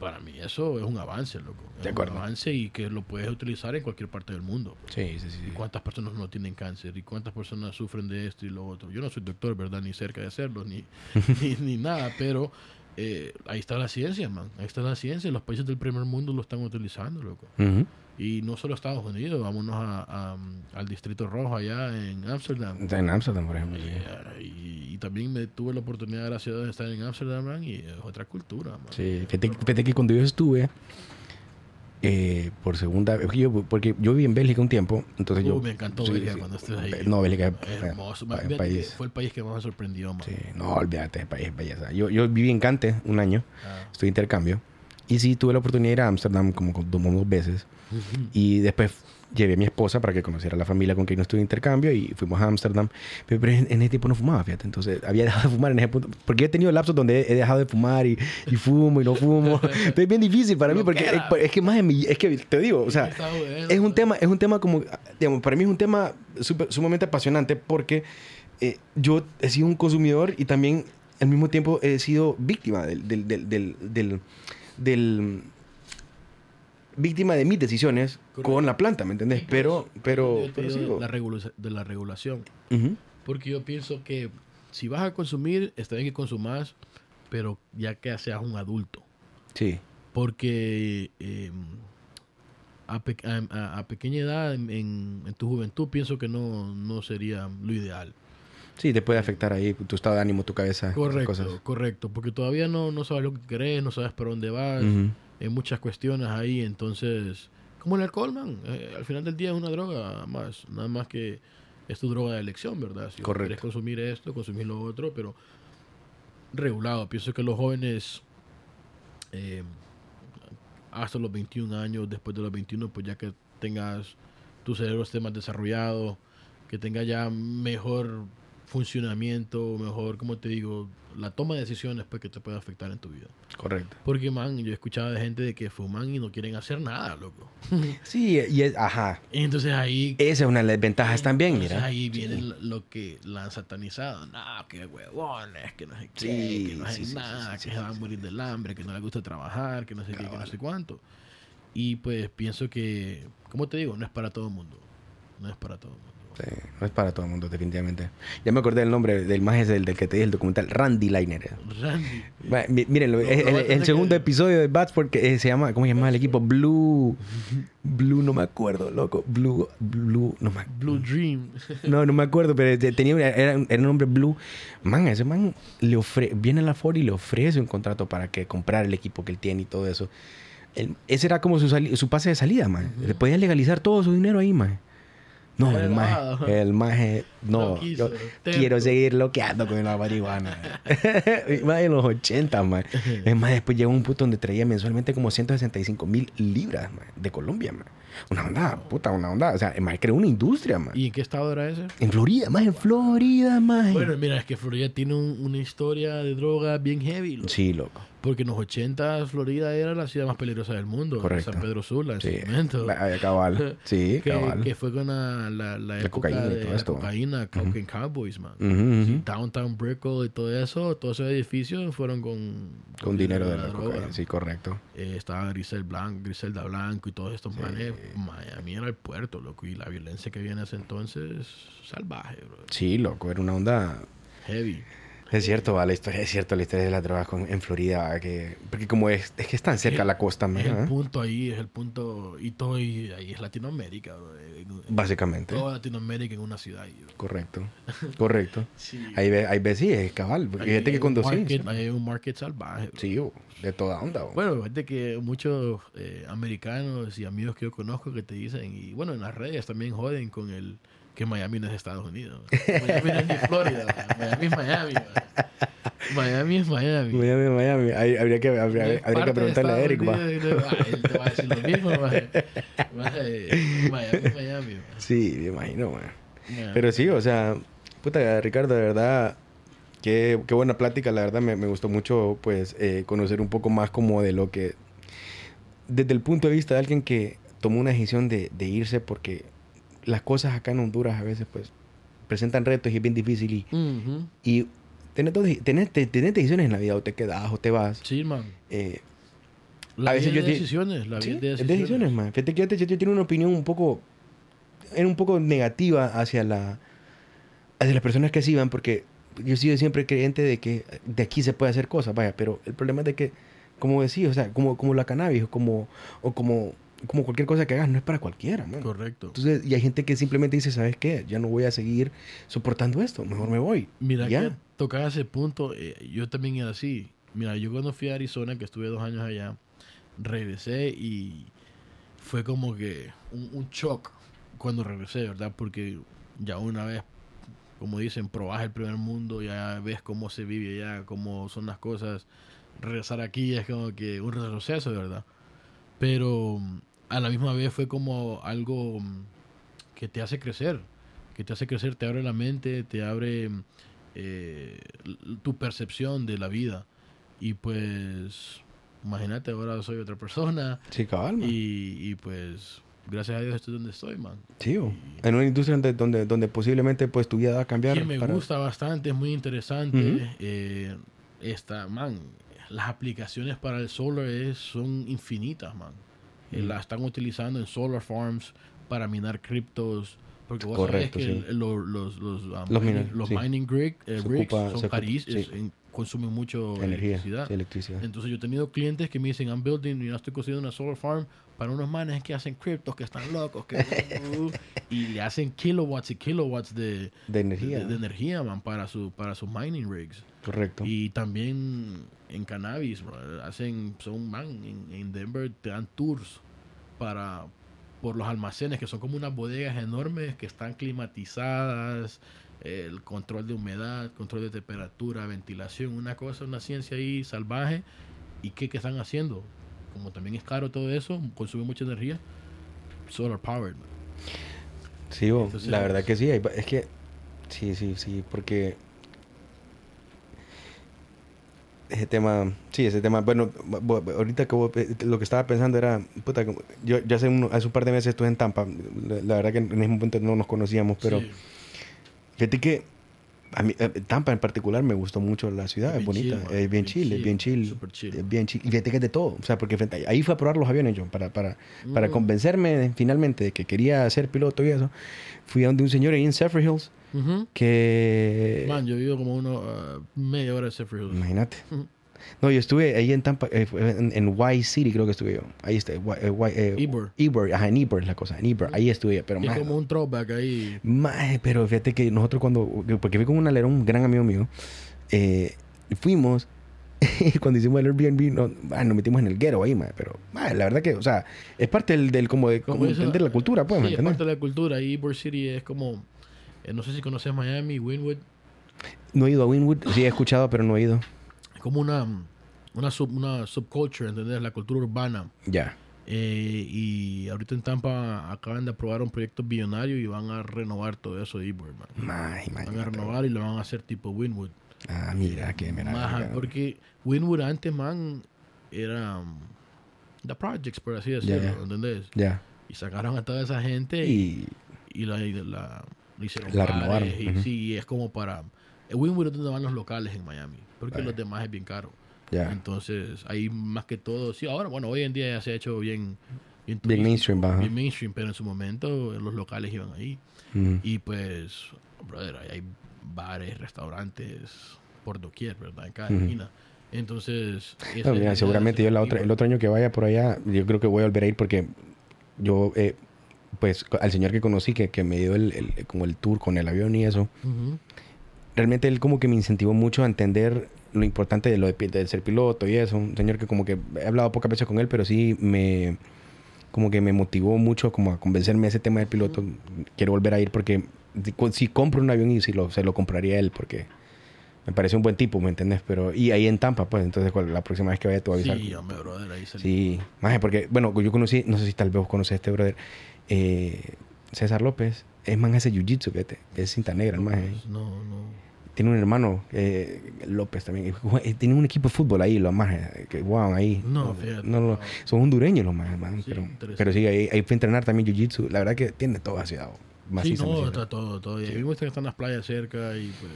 para mí eso es un avance, loco. Es De acuerdo. un avance y que lo puedes utilizar en cualquier parte del mundo. Sí, sí, sí. ¿Y cuántas personas no tienen cáncer? ¿Y cuántas personas sufren de esto y lo otro? Yo no soy doctor, ¿verdad? Ni cerca de hacerlo, ni, ni, ni nada, pero eh, ahí está la ciencia, man. Ahí está la ciencia. Los países del primer mundo lo están utilizando, loco. Ujú. Y no solo Estados Unidos, vámonos a, a- al Distrito Rojo allá en Ámsterdam. En Amsterdam, por ejemplo. sí. Eh, y, y también me tuve la oportunidad, gracias a Dios, de estar en Ámsterdam, man, y es otra cultura, man. Sí, fíjate, fíjate que cuando yo estuve eh, por segunda vez, porque yo, yo viví en Bélgica un tiempo, entonces yo... Uh, me encantó sí, Bélgica sí. cuando estuve ahí. No, Bélgica es Hermoso. pa- país. Fue el país que más me sorprendió, man. Sí, no, olvídate, es país es belleza. Yo, yo viví en Cante un año, Ah. estuve intercambio, y sí tuve la oportunidad de ir a Ámsterdam como, como dos veces, Ujú. y después llevé a mi esposa para que conociera a la familia con quien no estuve de intercambio y fuimos a Ámsterdam. Pero, pero en, en ese tiempo no fumaba, fíjate. Entonces había dejado de fumar en ese punto. Porque he tenido lapsos donde he, he dejado de fumar y, y fumo y no fumo. Entonces es bien difícil para mí porque es, es que más en mi- es que te digo, o sea, es un tema, es un tema como, digamos, para mí es un tema súper- sumamente apasionante porque eh, yo he sido un consumidor y también al mismo tiempo he sido víctima del, del, del- del- víctima de mis decisiones Correcto. con la planta, ¿me entendés? Pero, pero, la regula- de la regulación. Porque yo pienso que si vas a consumir, está bien que consumas, pero ya que seas un adulto. Sí, Porque eh, a, pe- a- a- a pequeña edad, en, tu juventud, pienso que no, no sería lo ideal. sí, te puede afectar ahí tu estado de ánimo, tu cabeza, Correcto, cosas. correcto. Porque todavía no, no sabes lo que querés, no sabes por dónde vas. Ujú. Hay muchas cuestiones ahí, entonces... Como el alcohol, man. eh, al final del día es una droga más. Nada más que es tu droga de elección, ¿verdad? Si Correcto. quieres consumir esto, consumir lo otro, pero regulado. Pienso que los jóvenes eh, hasta los 21 años, después de los 21, pues ya que tengas tu cerebro esté más desarrollado, que tenga ya mejor funcionamiento, mejor, como te digo, la toma de decisiones pues que te puede afectar en tu vida. Correcto. Porque, man, yo he escuchado de gente de que fuman y no quieren hacer nada, loco. Sí, y es, ajá. Y entonces ahí... Esa es una de las ventajas también, mira. ahí viene lo- lo que la han satanizado. No, que huevones, que no sé qué, Sí, que no hacen sí, nada, que se van a morir del hambre, que no les gusta trabajar, que no sé qué, que no sé cuánto. Y pues pienso que, como te digo, no es para todo el mundo. No es para todo el mundo. Sí, no es para todo el mundo, definitivamente. Ya me acordé del nombre del más del, del que te dije el documental, Randy Liner. Randy. Mi- Miren, el, tener segundo que- episodio de Bats porque eh, se llama, ¿cómo se llama el equipo? Blue. Blue, no me acuerdo, loco. Blue, Blue, no me Blue Dream. No, no me acuerdo, pero te- tenía era, un- era un hombre blue. Man, ese man le ofre, viene a la Ford y le ofrece un contrato para que comprar el equipo que él tiene y todo eso. Ese era como su, su pase de salida, man. Le podía legalizar todo su dinero ahí, man. No, el maje, el maje, no, No quiso, yo terco. quiero seguir loqueando con la marihuana. más en los 80, man. Es más, después llegó un punto donde traía mensualmente como 165 mil libras, man, de Colombia, man. Una onda, puta, una onda. O sea, el maje creó una industria, man. ¿Y en qué estado era ese? En Florida, más en Florida, más. Bueno, mira, es que Florida tiene un- una historia de droga bien heavy. loco. Sí, loco. Porque en los 80 Florida era la ciudad más peligrosa del mundo. Correcto. San Pedro Sula en Sí, su momento. la- cabal. Sí, que, cabal. que fue con la, la, la época cocaína y de todo la esto. cocaína, Cocaine Cowboys, man. Downtown Brickell y todo eso, todos esos edificios fueron con... Con dinero de la droga. cocaína. Sí, correcto. Eh, estaba Grisel Blanc, Griselda Blanco y todos estos manes. Miami era el puerto, loco. Y la violencia que había en ese entonces, salvaje, bro. Sí, loco. Era una onda. Heavy. Es cierto, va, la historia, es cierto, la historia de las drogas con- en Florida, va, que, porque como es, es que es tan cerca el- la costa, Es el punto ahí, es el punto... Y todo y ahí es Latinoamérica, bro. Eh, básicamente. Toda Latinoamérica en una ciudad. ahí, bro. Correcto, correcto. Sí. Ahí ves, ahí ves, sí, es cabal. Ahí hay que cuando sí. market- ahí hay un market salvaje. bro. Sí, de toda onda. Bueno, fíjate que muchos eh, americanos y amigos que yo conozco que te dicen, y bueno, en las redes también joden con el que Miami no es Estados Unidos. Miami no es ni Florida, man. Miami es Miami. man. Miami es Miami. Miami, Miami. Ahí habría que, habría, Es habría que parte de preguntarle a Eric. Unidos él te va a decir lo mismo, man. Man, Miami es Miami. Sí, me imagino. Pero sí, o sea, puta, Ricardo, de verdad, Qué, qué buena plática, la verdad me, me gustó mucho pues eh, conocer un poco más como de lo que, desde el punto de vista de alguien que tomó una decisión de, de irse porque las cosas acá en Honduras a veces pues presentan retos y es bien difícil y, Ujú. y tenés, dos- tenés, te- tenés decisiones en la vida o te quedas o te vas. Sí, man. Eh, La A veces vida yo de decisiones, la sí, vida de es decisiones. decisiones, man. Fíjate que yo, te- yo tengo una opinión un poco, era un poco negativa hacia la, hacia las personas que se iban porque yo he sido siempre creyente de que de aquí se puede hacer cosas, vaya, pero el problema es de que, como decía, o sea, como, como la cannabis o como, o como, como cualquier cosa que hagas no es para cualquiera, man. Correcto. Entonces, y hay gente que simplemente dice, ¿sabes qué? Ya no voy a seguir soportando esto, mejor me voy. Mira ya. que tocaba ese punto, eh, yo también era así. Mira, yo cuando fui a Arizona, que estuve dos años allá, regresé y fue como que un, un shock cuando regresé, ¿verdad? Porque ya una vez, como dicen, probás el primer mundo, ya ves cómo se vive allá, cómo son las cosas. Regresar aquí es como que un retroceso, ¿verdad? Pero a la misma vez fue como algo mm, que te hace crecer, que te hace crecer, te abre la mente, te abre mm, eh, tu percepción de la vida. Y pues, imagínate, ahora soy otra persona Sí, cabal, man. y, y pues, gracias a Dios estoy donde estoy, man. Sí, en una industria donde, donde, donde posiblemente pues tu vida va a cambiar. Que me para- gusta bastante, es muy interesante. Ujú. eh, esta, man, las aplicaciones para el solar es, son infinitas, man. Eh. La están utilizando en solar farms para minar criptos. Porque vos Correcto, sabés que sí. el- lo- los, los, um, Los mining, los sí. mining rig- eh, rigs ocupa- son ocupa- carísimos, sí. Consumen mucho energía, electricidad. sí, electricidad. Entonces yo he tenido clientes que me dicen, I'm building, yo estoy construyendo una solar farm para unos manes que hacen criptos, que están locos, que... y le hacen kilowatts y kilowatts de, de energía. de, de energía, man, para, su, para sus mining rigs. Correcto. Y también en cannabis, bro, hacen, son, man, en, en Denver te dan tours para, por los almacenes, que son como unas bodegas enormes que están climatizadas, el control de humedad, control de temperatura, ventilación, una cosa, una ciencia ahí salvaje. ¿Y qué, qué están haciendo? Como también es caro todo eso, consume mucha energía, solar powered. Sí, bo, Entonces- la verdad que sí. es que, sí, sí, sí, porque ese tema, sí, ese tema, bueno, ahorita que vos- eh, lo que estaba pensando era, puta, yo, yo hace, uno- hace un par de meses estuve en Tampa, la, la verdad que en ese momento no nos conocíamos, pero Sí. Fíjate que a mí, eh, Tampa en particular me gustó mucho la ciudad, es, bonita, chill, es bien chill, es bien chill, super chill. es bien chill, y fíjate que es de todo, o sea, porque frente- ahí fue a probar los aviones yo, para, para, para Mm. convencerme de- finalmente de que quería ser piloto y eso, fui a donde un señor ahí en Zephyr Hills Ujú. que... Man, yo vivo como uno, ah, media hora de Zephyr Hills. Imagínate. Ujú. No, yo estuve ahí en Tampa, eh, en, en Y City creo que estuve yo. Ahí está, Y- eh, eh, Ybor. Ybor, ajá, en Ybor es la cosa, en Ybor, ahí estuve pero Es más... como un throwback ahí. pero fíjate que nosotros cuando, porque fui con un alero, un gran amigo mío, eh, fuimos y cuando hicimos el Airbnb no, ah, nos metimos en el guero ahí, mae, pero mae, la verdad que, o sea, es parte del, del como de Como entender la cultura, pues, ¿me sí, es entiendes? parte de la cultura. Y Ybor City es como, eh, no sé si conoces Miami, Wynwood. No he ido a Winwood, sí he escuchado, pero no he ido. Como una, una, sub, una subculture, ¿entendés? La cultura urbana. Ya. Eh, y ahorita en Tampa acaban de aprobar un proyecto billonario y van a renovar todo eso de Ybor, man. Van a renovar y lo van a hacer tipo Wynwood. Ah, mira, que mira. Maja, porque Wynwood antes, man, era um, The Projects, por así decirlo, ya. ¿entendés? Ya. Y sacaron a toda esa gente y, Y y la, y la, la hicieron La renovaron, Y sí, es como para... El Wynwood es donde van los locales en Miami, porque Vaya. los demás es bien caro. ya. Entonces, ahí más que todo, sí, ahora, bueno, hoy en día ya se ha hecho bien... Bien, Bien mainstream, ajá. Bien mainstream, pero en su momento los locales iban ahí. Ujú. Y pues, brother, hay bares, restaurantes por doquier, ¿verdad? En cada Ujú. esquina. Entonces, No, mira, seguramente yo la otra, el otro año que vaya por allá, yo creo que voy a volver a ir porque yo, eh, pues, al señor que conocí, que, que me dio el, el- como el tour con el avión y eso, Ujú. Realmente él como que me incentivó mucho a entender lo importante de lo de, de ser piloto y eso. Un señor que como que he hablado pocas veces con él, pero sí me, como que me motivó mucho como a convencerme de ese tema del piloto. Quiero volver a ir porque si, co- si compro un avión y si lo, se lo compraría él porque me parece un buen tipo, ¿me entiendes? Pero, y ahí en Tampa, pues, entonces la próxima vez que vaya a avisar. Sí, hombre, brother, ahí salió. Sí, maje, porque, bueno, yo conocí, no sé si tal vez vos conoces a este brother, eh, César López, es man hace jiu-jitsu, fíjate, es cinta negra, el maje. No, no. tiene un hermano, eh, López también. eh, Tiene un equipo de fútbol ahí, los más. eh, Que, wow, ahí. No, fíjate, no, no, son hondureños los más, man, Sí, pero, pero sí, ahí, ahí fue a entrenar también jiu-jitsu. La verdad que tiene todo así. Sí, macizo, no, está todo, todo. Y me gusta que están las playas cerca y pues...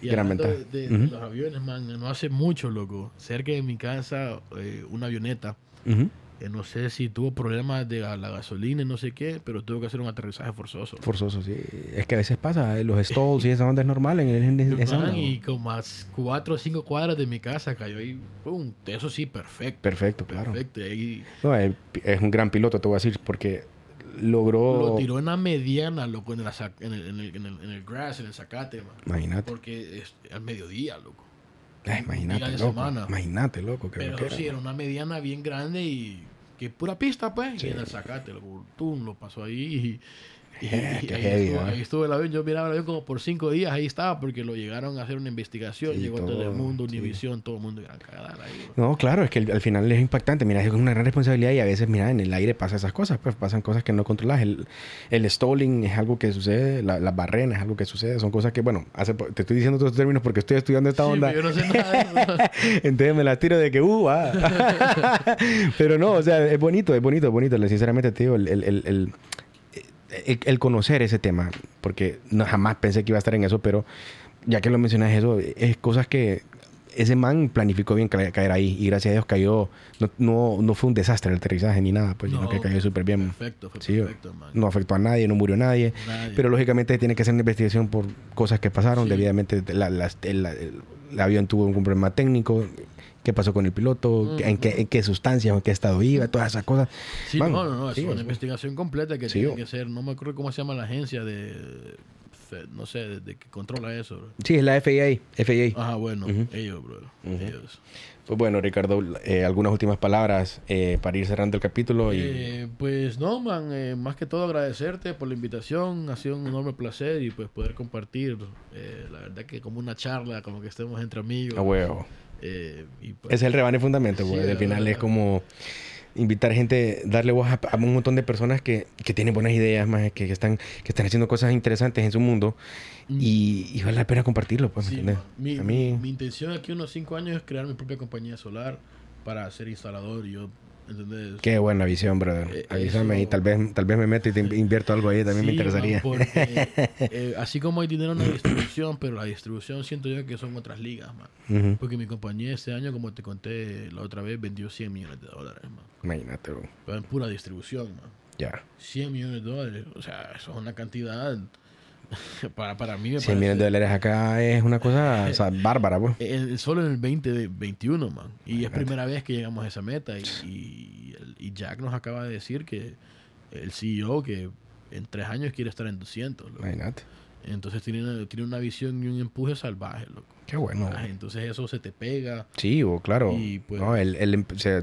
Y Gran ventaja. de, de Ujú. los aviones, man, no hace mucho, loco. Cerca de mi casa, eh, una avioneta. Ujú. Eh, no sé si tuvo problemas de la, la gasolina y no sé qué, pero tuvo que hacer un aterrizaje forzoso. Forzoso, sí. Es que a veces pasa, eh, los stalls y esa onda es normal en, en- en esa onda, y como a cuatro o cinco cuadras de mi casa cayó ahí. ¡Pum! Eso sí, perfecto. Perfecto, claro. Perfecto. Y No, es, es un gran piloto, te voy a decir, porque logró... lo tiró en la mediana, loco, en, la sac- en, el, en, el, en, el, en el grass, en el zacate, man. Imagínate. Porque es al mediodía, loco. Ay, imagínate, loco. semana. Imagínate, loco. que Pero sí, era una mediana bien grande y que pura pista, pues. Sí. Y en el zacate, loco, tú lo pasó ahí y. y- qué ahí, heavy, estuvo, ahí estuvo el avión. Yo miraba el avión como por cinco días. Ahí estaba porque lo llegaron a hacer una investigación. Sí, Llegó todo, todo el mundo, sí. Univisión, todo el mundo. Gran cagada ahí. No, claro, es que al al final es impactante. Mira, es una gran responsabilidad y a veces, mira, en el aire pasa esas cosas, pues pasan cosas que no controlas. El, el stalling es algo que sucede, la, la barrena es algo que sucede, son cosas que, bueno, hace, te estoy diciendo todos estos términos porque estoy estudiando esta Sí, onda. yo no sé nada de eso. Entonces me la tiro de que, uh, ah. Pero no, o sea, es bonito, es bonito, es bonito. Sinceramente el, el, el, el- conocer ese tema, porque no, jamás pensé que iba a estar en eso, pero ya que lo mencionas eso, es cosas que ese man planificó bien ca- caer ahí y gracias a Dios cayó, no, no, no fue un desastre el aterrizaje ni nada, pues, sino No, que cayó súper bien. Perfecto, fue Sí, perfecto, man. No afectó a nadie, no murió nadie. Nadie. Pero lógicamente tiene que hacer una investigación por cosas que pasaron. Sí. Debidamente la- el- el avión tuvo un problema técnico. ¿Qué pasó con el piloto? ¿En, qué, en qué sustancias o en qué estado iba? Todas esas cosas. Sí, no, no, no, es sí, una sea, investigación completa que Sí, tiene o- que ser, no me acuerdo cómo se llama la agencia de, no sé, de, de que controla eso. bro. Sí, es la FAA. FAA. Ajá, bueno, Ujú. ellos, bro, Ujú. ellos. Pues bueno, Ricardo, eh, algunas últimas palabras eh, para ir cerrando el capítulo. Y, Eh, pues no, man, eh, más que todo agradecerte por la invitación, ha sido un enorme placer y pues poder compartir, eh, la verdad que como una charla, como que estemos entre amigos. a huevo. Eh, y pues, es el rebane fundamento, Sí, güey. la Al final es como invitar gente, darle voz a, a un montón de personas que, que tienen buenas ideas, más que, que están, que están haciendo cosas interesantes en su mundo Mm. y, y vale la pena compartirlo, pues, ¿me Sí, mi, a mí, mi intención aquí unos cinco años es crear mi propia compañía solar para ser instalador y yo, ¿entendés? qué buena visión, brother. Eh, Avísame eso- y tal vez, tal vez me meto y te invierto algo ahí, también me Sí, interesaría. man, porque, eh, así como hay dinero en la distribución, pero la distribución siento yo que son otras ligas, man. Ujú. Porque mi compañía este año, como te conté la otra vez, vendió 100 millones de dólares, man. Imagínate, bro. Pero en pura distribución, man. Ya. 100 millones de dólares. O sea, eso es una cantidad. para, para mí me 100 millones de dólares acá es una cosa o sea, bárbara, pues. Eh, solo en el 2021, man. Y es primera vez que llegamos a esa meta. Y, y, el- y Jack nos acaba de decir que el CEO que en tres años quiere estar en 200. loco. Imagínate. Entonces tiene una, tiene una visión y un empuje salvaje, loco. Qué bueno. Ah, Entonces eso se te pega. Sí, o claro. Y, pues- no, el, el, o sea,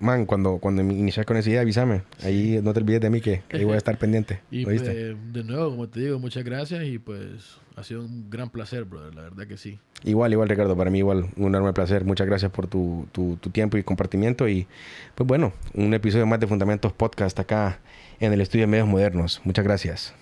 man, cuando, cuando inicias con esa idea, avísame. Ahí no te olvides de mí que, que ahí voy a estar pendiente. Y pues, de nuevo, como te digo, muchas gracias y pues ha sido un gran placer, brother, la verdad que sí. Igual, igual, Ricardo. Para mí, igual, un enorme placer. Muchas gracias por tu, tu, tu tiempo y compartimiento. Y, pues bueno, un episodio más de Fundamentos Podcast acá en el estudio de Medios Modernos. Muchas gracias.